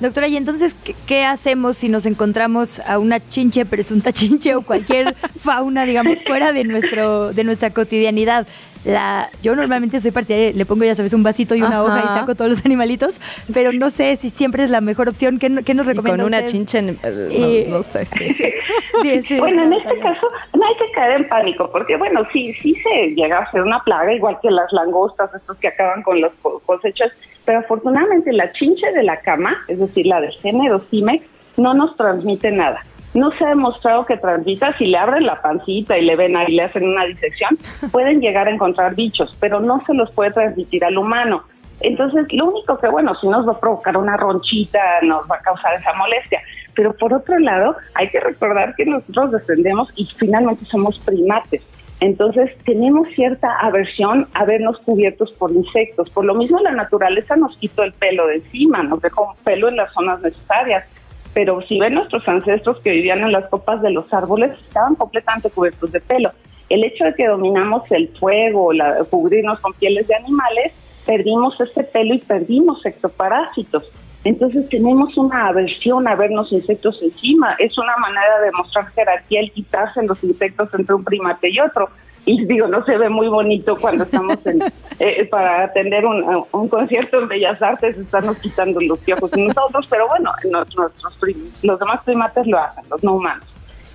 Doctora, ¿y entonces ¿qué, hacemos si nos encontramos a una chinche, presunta chinche o cualquier fauna, digamos, fuera de nuestro de nuestra cotidianidad? La, yo normalmente soy partidaria, le pongo, ya sabes, un vasito y una hoja y saco todos los animalitos, pero no sé si siempre es la mejor opción. ¿Qué, qué nos recomienda Con una chinche, eh, no, sé. bueno, en este caso no hay que caer en pánico, porque bueno, sí, sí se llega a ser una plaga, igual que las langostas, estos que acaban con las cosechas, pero afortunadamente la chinche de la cama, es decir, la del género Cimex, no nos transmite nada. No se ha demostrado que transmita, si le abren la pancita y le ven ahí, le hacen una disección, pueden llegar a encontrar bichos, pero no se los puede transmitir al humano. Entonces, lo único que, bueno, si nos va a provocar una ronchita, nos va a causar esa molestia. Pero por otro lado, hay que recordar que nosotros descendemos y finalmente somos primates. Entonces, tenemos cierta aversión a vernos cubiertos por insectos. Por lo mismo, la naturaleza nos quitó el pelo de encima, nos dejó pelo en las zonas necesarias pero si ven nuestros ancestros que vivían en las copas de los árboles, estaban completamente cubiertos de pelo. El hecho de que dominamos el fuego, la, cubrirnos con pieles de animales, perdimos ese pelo y perdimos ectoparásitos. Entonces tenemos una aversión a vernos insectos encima. Es una manera de mostrar jerarquía el quitarse los insectos entre un primate y otro y digo, no se ve muy bonito cuando estamos en, eh, para atender un, un, concierto en Bellas Artes, estarnos quitando los piojos nosotros, pero bueno, nuestros, los demás primates lo hacen, los no humanos.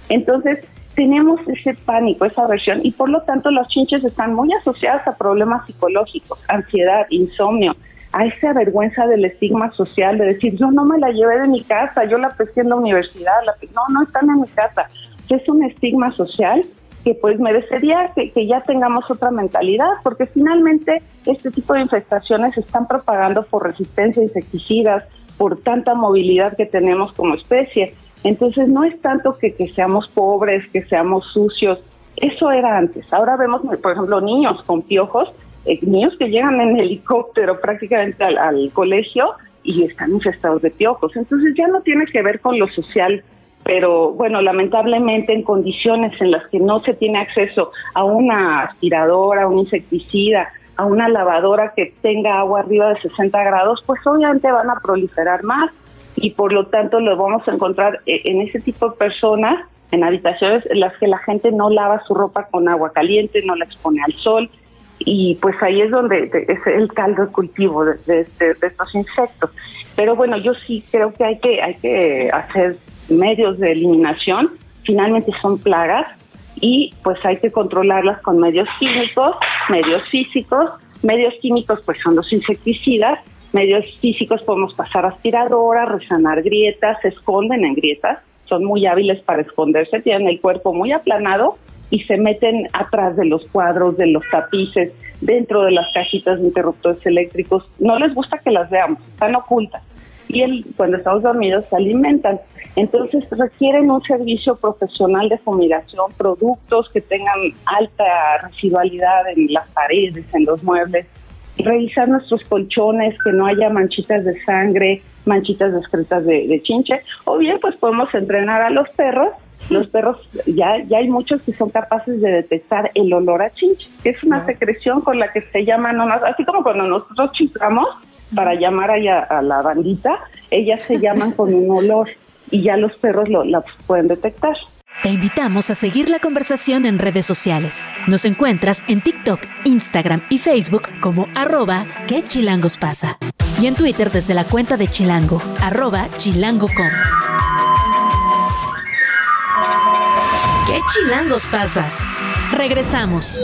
Entonces, tenemos ese pánico, esa aversión, y por lo tanto las chinches están muy asociadas a problemas psicológicos, ansiedad, insomnio, a esa vergüenza del estigma social de decir, yo no me la llevé de mi casa, yo la pesqué en la universidad, la no, no están en mi casa. Es un estigma social que pues merecería que, que, ya tengamos otra mentalidad, porque finalmente este tipo de infestaciones se están propagando por resistencia a insecticidas, por tanta movilidad que tenemos como especie. Entonces no es tanto que, que seamos pobres, que seamos sucios, eso era antes. Ahora vemos, por ejemplo, niños con piojos, eh, niños que llegan en helicóptero prácticamente al, colegio y están infestados de piojos. Entonces ya no tiene que ver con lo social pero bueno, lamentablemente en condiciones en las que no se tiene acceso a una aspiradora, a un insecticida, a una lavadora que tenga agua arriba de 60 grados, pues obviamente van a proliferar más y por lo tanto lo vamos a encontrar eh, en ese tipo de personas, en habitaciones en las que la gente no lava su ropa con agua caliente, no la expone al sol y pues ahí es donde es el caldo de cultivo de, de, de estos insectos. Pero bueno, yo sí creo que hay que hay que hacer medios de eliminación, finalmente son plagas y pues hay que controlarlas con medios químicos, medios físicos, medios químicos pues son los insecticidas, medios físicos podemos pasar aspiradora, resanar grietas, se esconden en grietas, son muy hábiles para esconderse, tienen el cuerpo muy aplanado y se meten atrás de los cuadros, de los tapices, dentro de las cajitas de interruptores eléctricos. No les gusta que las veamos, están ocultas y el, cuando estamos dormidos se alimentan. Entonces requieren un servicio profesional de fumigación, productos que tengan alta residualidad en las paredes, en los muebles, revisar nuestros colchones, que no haya manchitas de sangre, manchitas discretas de, de chinche, o bien pues podemos entrenar a los perros. Los perros, ya, ya hay muchos que son capaces de detectar el olor a chinche, que es una secreción con la que se llaman, así como cuando nosotros chiscamos para llamar a, a la bandita, ellas se llaman con un olor y ya los perros lo, la pueden detectar. Te invitamos a seguir la conversación en redes sociales. Nos encuentras en TikTok, Instagram y Facebook como arroba que chilangos pasa. Y en Twitter desde la cuenta de Chilango, arroba chilango.com. ¿Qué chilangos pasa? Regresamos.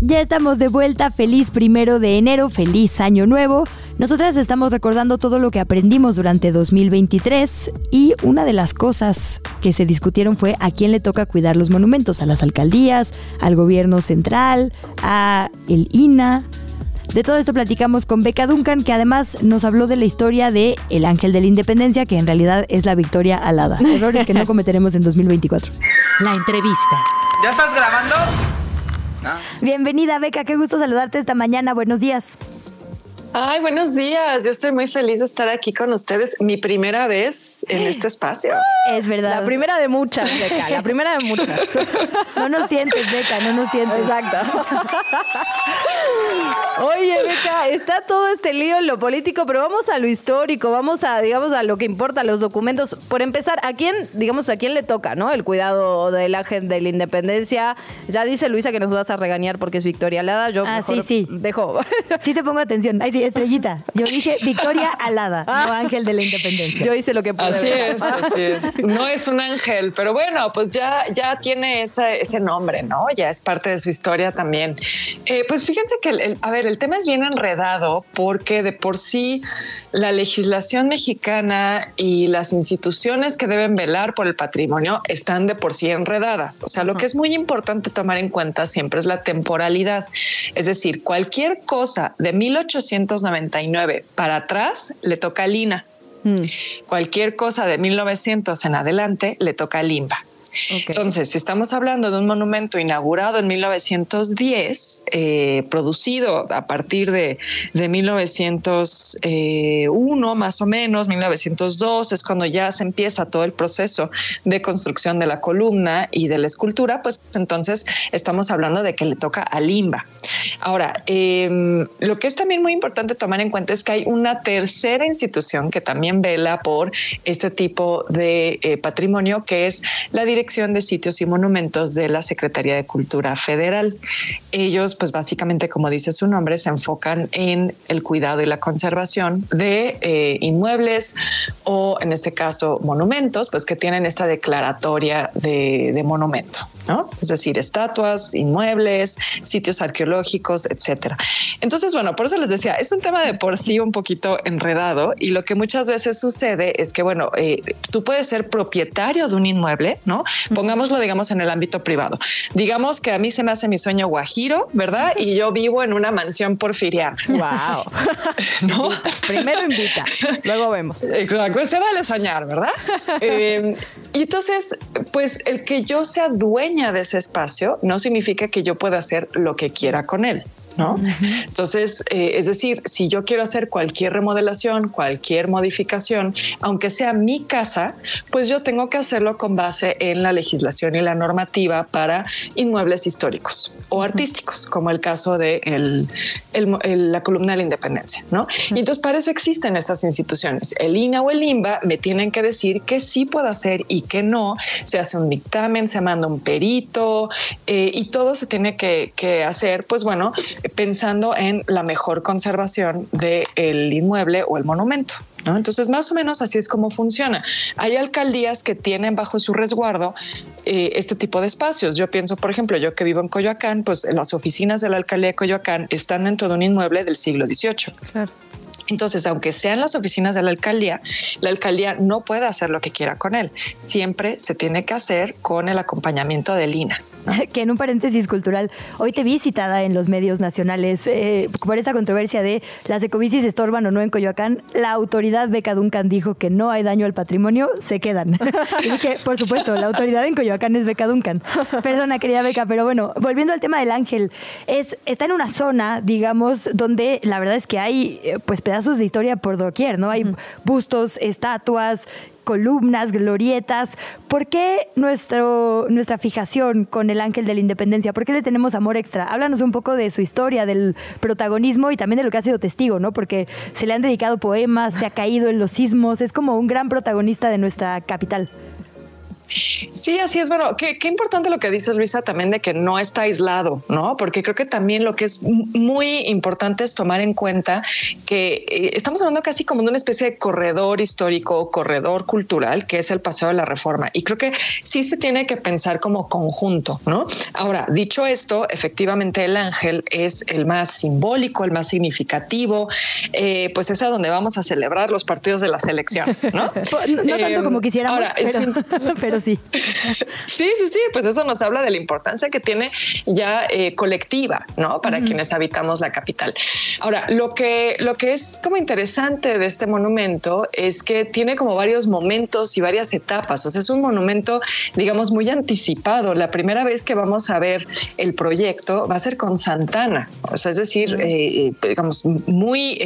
Ya estamos de vuelta, feliz primero de enero, feliz año nuevo. Nosotras estamos recordando todo lo que aprendimos durante 2023 y una de las cosas que se discutieron fue a quién le toca cuidar los monumentos, a las alcaldías, al gobierno central, a el INA. De todo esto platicamos con Beca Duncan, que además nos habló de la historia de El Ángel de la Independencia, que en realidad es la victoria alada. Errores que no cometeremos en 2024. La entrevista. ¿Ya estás grabando? Bienvenida, Beca. Qué gusto saludarte esta mañana. Buenos días. Ay, buenos días. Yo estoy muy feliz de estar aquí con ustedes. Mi primera vez en este espacio. Es verdad. La primera de muchas, Beca. La primera de muchas. No nos sientes, Beca, no nos sientes. Exacto. Oye, Beca, está todo este lío en lo político, pero vamos a lo histórico, vamos a, digamos, a lo que importa, los documentos. Por empezar, ¿a quién, digamos, a quién le toca, no? El cuidado del ángel de la independencia. Ya dice Luisa que nos vas a regañar porque es Victoria Alada. Yo Ah, mejor sí, sí. dejo. Sí te pongo atención. Ay, sí, estrellita. Yo dije Victoria Alada, no Ángel de la Independencia. Yo hice lo que pude. Así es, así es. No es un ángel, pero bueno, pues ya, ya tiene ese, ese nombre, ¿no? Ya es parte de su historia también. Eh, pues fíjense que, el, el- a ver, el tema es bien enredado porque de por sí la legislación mexicana y las instituciones que deben velar por el patrimonio están de por sí enredadas. O sea, lo que es muy importante tomar en cuenta siempre es la temporalidad. Es decir, cualquier cosa de 1899 para atrás le toca a Lina. Cualquier cosa de 1900 en adelante le toca a Limba. Entonces, si estamos hablando de un monumento inaugurado en 1910, eh, producido a partir de, de 1901 más o menos, 1902 es cuando ya se empieza todo el proceso de construcción de la columna y de la escultura, pues entonces estamos hablando de que le toca a Limba. Ahora, eh, lo que es también muy importante tomar en cuenta es que hay una tercera institución que también vela por este tipo de eh, patrimonio, que es la Dirección de Sitios y Monumentos de la Secretaría de Cultura Federal. Ellos, pues básicamente, como dice su nombre, se enfocan en el cuidado y la conservación de eh, inmuebles o, en este caso, monumentos, pues que tienen esta declaratoria de, de monumento, ¿no? Es decir, estatuas, inmuebles, sitios arqueológicos, etcétera. Entonces, bueno, por eso les decía, es un tema de por sí un poquito enredado y lo que muchas veces sucede es que, bueno, eh, tú puedes ser propietario de un inmueble, ¿no? Pongámoslo, digamos, en el ámbito privado. Digamos que a mí se me hace mi sueño guajiro, ¿verdad? Y yo vivo en una mansión porfiriana. Wow. ¿No? Primero invita, luego vemos. Exacto, pues se vale soñar, ¿verdad? Eh, y entonces, pues el que yo sea dueña de ese espacio no significa que yo pueda hacer lo que quiera con él. ¿No? Entonces, eh, es decir, si yo quiero hacer cualquier remodelación, cualquier modificación, aunque sea mi casa, pues yo tengo que hacerlo con base en la legislación y la normativa para inmuebles históricos o artísticos, como el caso de el- el- el- la columna de la independencia, ¿no? Y entonces para eso existen estas instituciones. El INA o el INBA me tienen que decir qué sí puedo hacer y qué no. Se hace un dictamen, se manda un perito eh, y todo se tiene que, que hacer, pues bueno, pensando en la mejor conservación del inmueble o el monumento. ¿no? Entonces, más o menos así es como funciona. Hay alcaldías que tienen bajo su resguardo eh, este tipo de espacios. Yo pienso, por ejemplo, yo que vivo en Coyoacán, pues las oficinas de la alcaldía de Coyoacán están dentro de un inmueble del siglo XVIII. Entonces, aunque sean las oficinas de la alcaldía, la alcaldía no puede hacer lo que quiera con él. Siempre se tiene que hacer con el acompañamiento del INA. que en un paréntesis cultural, hoy te vi citada en los medios nacionales eh, por esa controversia de las ecobicis estorban o no en Coyoacán. La autoridad Beca Duncan dijo que no hay daño al patrimonio, se quedan. y dije, por supuesto, la autoridad en Coyoacán es Beca Duncan. Perdona, querida Beca, pero bueno, volviendo al tema del ángel, es, está en una zona, digamos, donde la verdad es que hay eh, pues pedazos de historia por doquier, ¿no? Hay bustos, estatuas, columnas, glorietas. ¿Por qué nuestro, nuestra fijación con el ángel de la independencia? ¿Por qué le tenemos amor extra? Háblanos un poco de su historia, del protagonismo y también de lo que ha sido testigo, ¿no? Porque se le han dedicado poemas, se ha caído en los sismos, es como un gran protagonista de nuestra capital. Sí, así es. Bueno, qué, qué importante lo que dices, Luisa, también de que no está aislado, ¿no? Porque creo que también lo que es muy importante es tomar en cuenta que eh, estamos hablando casi como de una especie de corredor histórico, corredor cultural, que es el Paseo de la Reforma. Y creo que sí se tiene que pensar como conjunto, ¿no? Ahora, dicho esto, efectivamente el ángel es el más simbólico, el más significativo, eh, pues es a donde vamos a celebrar los partidos de la selección, ¿no? No, no tanto Eh, como quisiéramos, ahora, es pero, un- pero así. sí, sí, sí, pues eso nos habla de la importancia que tiene ya eh, colectiva, ¿no? Para quienes habitamos la capital. Ahora, lo que, lo que es como interesante de este monumento es que tiene como varios momentos y varias etapas. O sea, es un monumento, digamos, muy anticipado. La primera vez que vamos a ver el proyecto va a ser con Santana. O sea, es decir, eh, eh, digamos, muy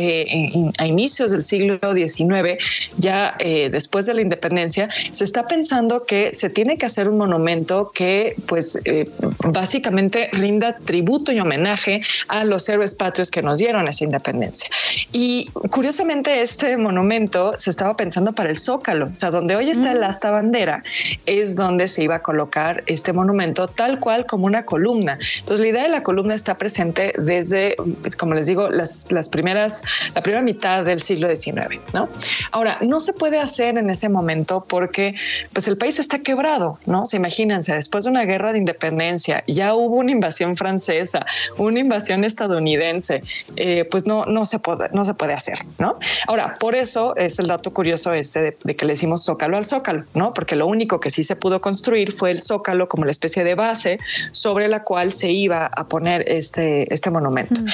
a inicios del siglo XIX, ya después de la independencia, se está pensando que se tiene que hacer un monumento que, pues, eh, básicamente rinda tributo y homenaje a los héroes patrios que nos dieron esa independencia. Y curiosamente, este monumento se estaba pensando para el Zócalo, o sea, donde hoy está el asta bandera, es donde se iba a colocar este monumento tal cual como una columna. Entonces, la idea de la columna está presente desde, como les digo, las, las primeras, la primera mitad del siglo XIX, ¿no? Ahora, no se puede hacer en ese momento porque pues el país está quebrado, ¿no? Se imagínense, después de una guerra de independencia, ya hubo una invasión francesa, una invasión estadounidense, eh, pues no, no, se puede, no se puede hacer, ¿no? Ahora, por eso es el dato curioso este de, que le decimos zócalo al zócalo, ¿no? Porque lo único que sí se pudo construir fue el zócalo como la especie de base sobre la cual se iba a poner este, este monumento. Mm.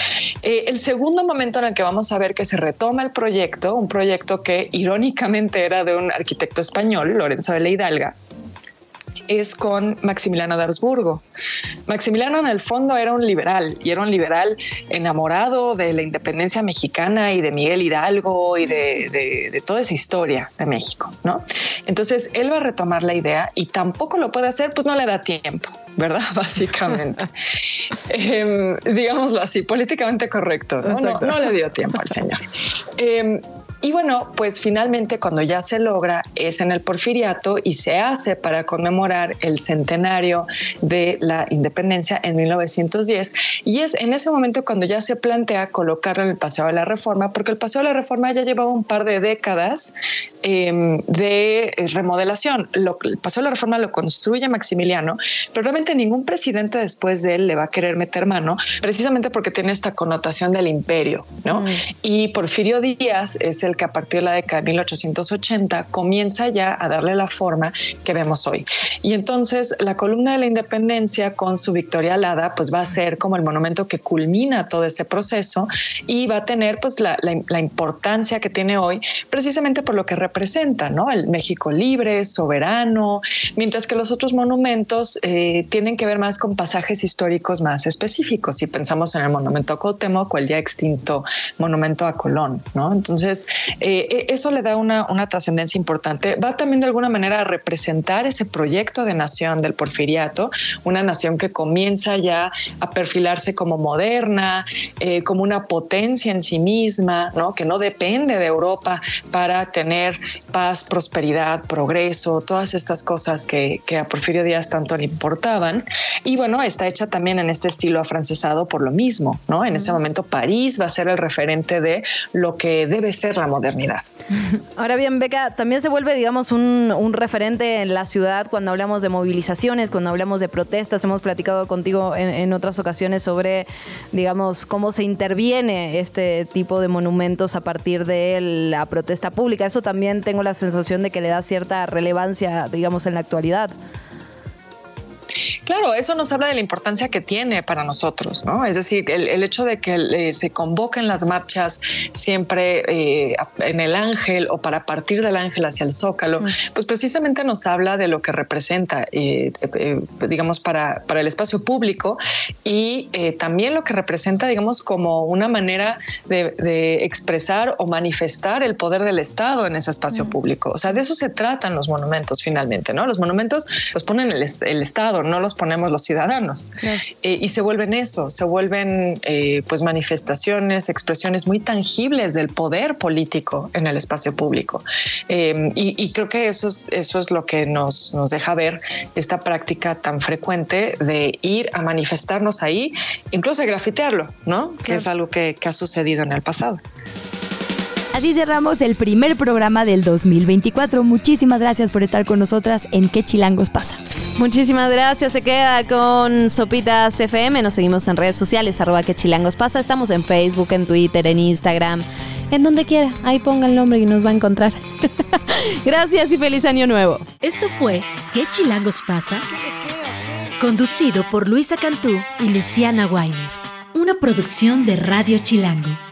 Eh, el segundo momento en el que vamos a ver que se retoma el proyecto, un proyecto que irónicamente era de un arquitecto español, Lorenzo de la Hidalga, es con Maximiliano de Habsburgo. Maximiliano en el fondo era un liberal y era un liberal enamorado de la independencia mexicana y de Miguel Hidalgo y de, toda esa historia de México, ¿no? Entonces él va a retomar la idea y tampoco lo puede hacer, pues no le da tiempo, ¿verdad? Básicamente. Em, digámoslo así, políticamente correcto, ¿no? No, le dio tiempo al señor. Em, y bueno, pues finalmente cuando ya se logra es en el porfiriato y se hace para conmemorar el centenario de la independencia en 1910. Y es en ese momento cuando ya se plantea colocarlo en el Paseo de la Reforma, porque el Paseo de la Reforma ya llevaba un par de décadas em, de remodelación. el Paseo de la Reforma lo construye Maximiliano, pero realmente ningún presidente después de él le va a querer meter mano, precisamente porque tiene esta connotación del imperio, ¿no? Mm. Y Porfirio Díaz es el que a partir de la década de 1880 comienza ya a darle la forma que vemos hoy. Y entonces la columna de la independencia con su Victoria Alada pues va a ser como el monumento que culmina todo ese proceso y va a tener pues la, la, importancia que tiene hoy precisamente por lo que representa, ¿no? El México libre, soberano, mientras que los otros monumentos eh, tienen que ver más con pasajes históricos más específicos. Si pensamos en el monumento a Cuauhtémoc o el ya extinto monumento a Colón, ¿no? Entonces, eh, eh, eso le da una, trascendencia importante. Va también de alguna manera a representar ese proyecto de nación del porfiriato, una nación que comienza ya a perfilarse como moderna, eh, como una potencia en sí misma, ¿no? que no depende de Europa para tener paz, prosperidad, progreso, todas estas cosas que, que a Porfirio Díaz tanto le importaban. Y bueno, está hecha también en este estilo afrancesado por lo mismo, ¿no? En ese momento París va a ser el referente de lo que debe ser la modernidad. Ahora bien, Beca, también se vuelve, digamos, un, referente en la ciudad cuando hablamos de movilizaciones, cuando hablamos de protestas. Hemos platicado contigo en, otras ocasiones sobre, digamos, cómo se interviene este tipo de monumentos a partir de la protesta pública. Eso también tengo la sensación de que le da cierta relevancia, digamos, en la actualidad. Claro, eso nos habla de la importancia que tiene para nosotros, ¿no? Es decir, el, hecho de que eh, se convoquen las marchas siempre eh, en el ángel o para partir del ángel hacia el zócalo, mm. pues precisamente nos habla de lo que representa, eh, digamos, para, para el espacio público y también lo que representa, digamos, como una manera de, expresar o manifestar el poder del Estado en ese espacio mm. público. O sea, de eso se tratan los monumentos finalmente, ¿no? Los monumentos los ponen el, el Estado, no los ponemos los ciudadanos. Eh, y se vuelven eso, se vuelven eh, pues manifestaciones, expresiones muy tangibles del poder político en el espacio público. Eh, y, creo que eso es, eso es lo que nos, nos deja ver esta práctica tan frecuente de ir a manifestarnos ahí, incluso a grafitearlo, ¿no? Que es algo que, que ha sucedido en el pasado. Así cerramos el primer programa del 2024. Muchísimas gracias por estar con nosotras en ¿Qué Chilangos pasa? Muchísimas gracias. Se queda con Sopitas FM. Nos seguimos en redes sociales, arroba que chilangos pasa. Estamos en Facebook, en Twitter, en Instagram, en donde quiera. Ahí ponga el nombre y nos va a encontrar. Gracias y feliz año nuevo. Esto fue ¿Qué chilangos pasa? Conducido por Luisa Cantú y Luciana Weiner. Una producción de Radio Chilango.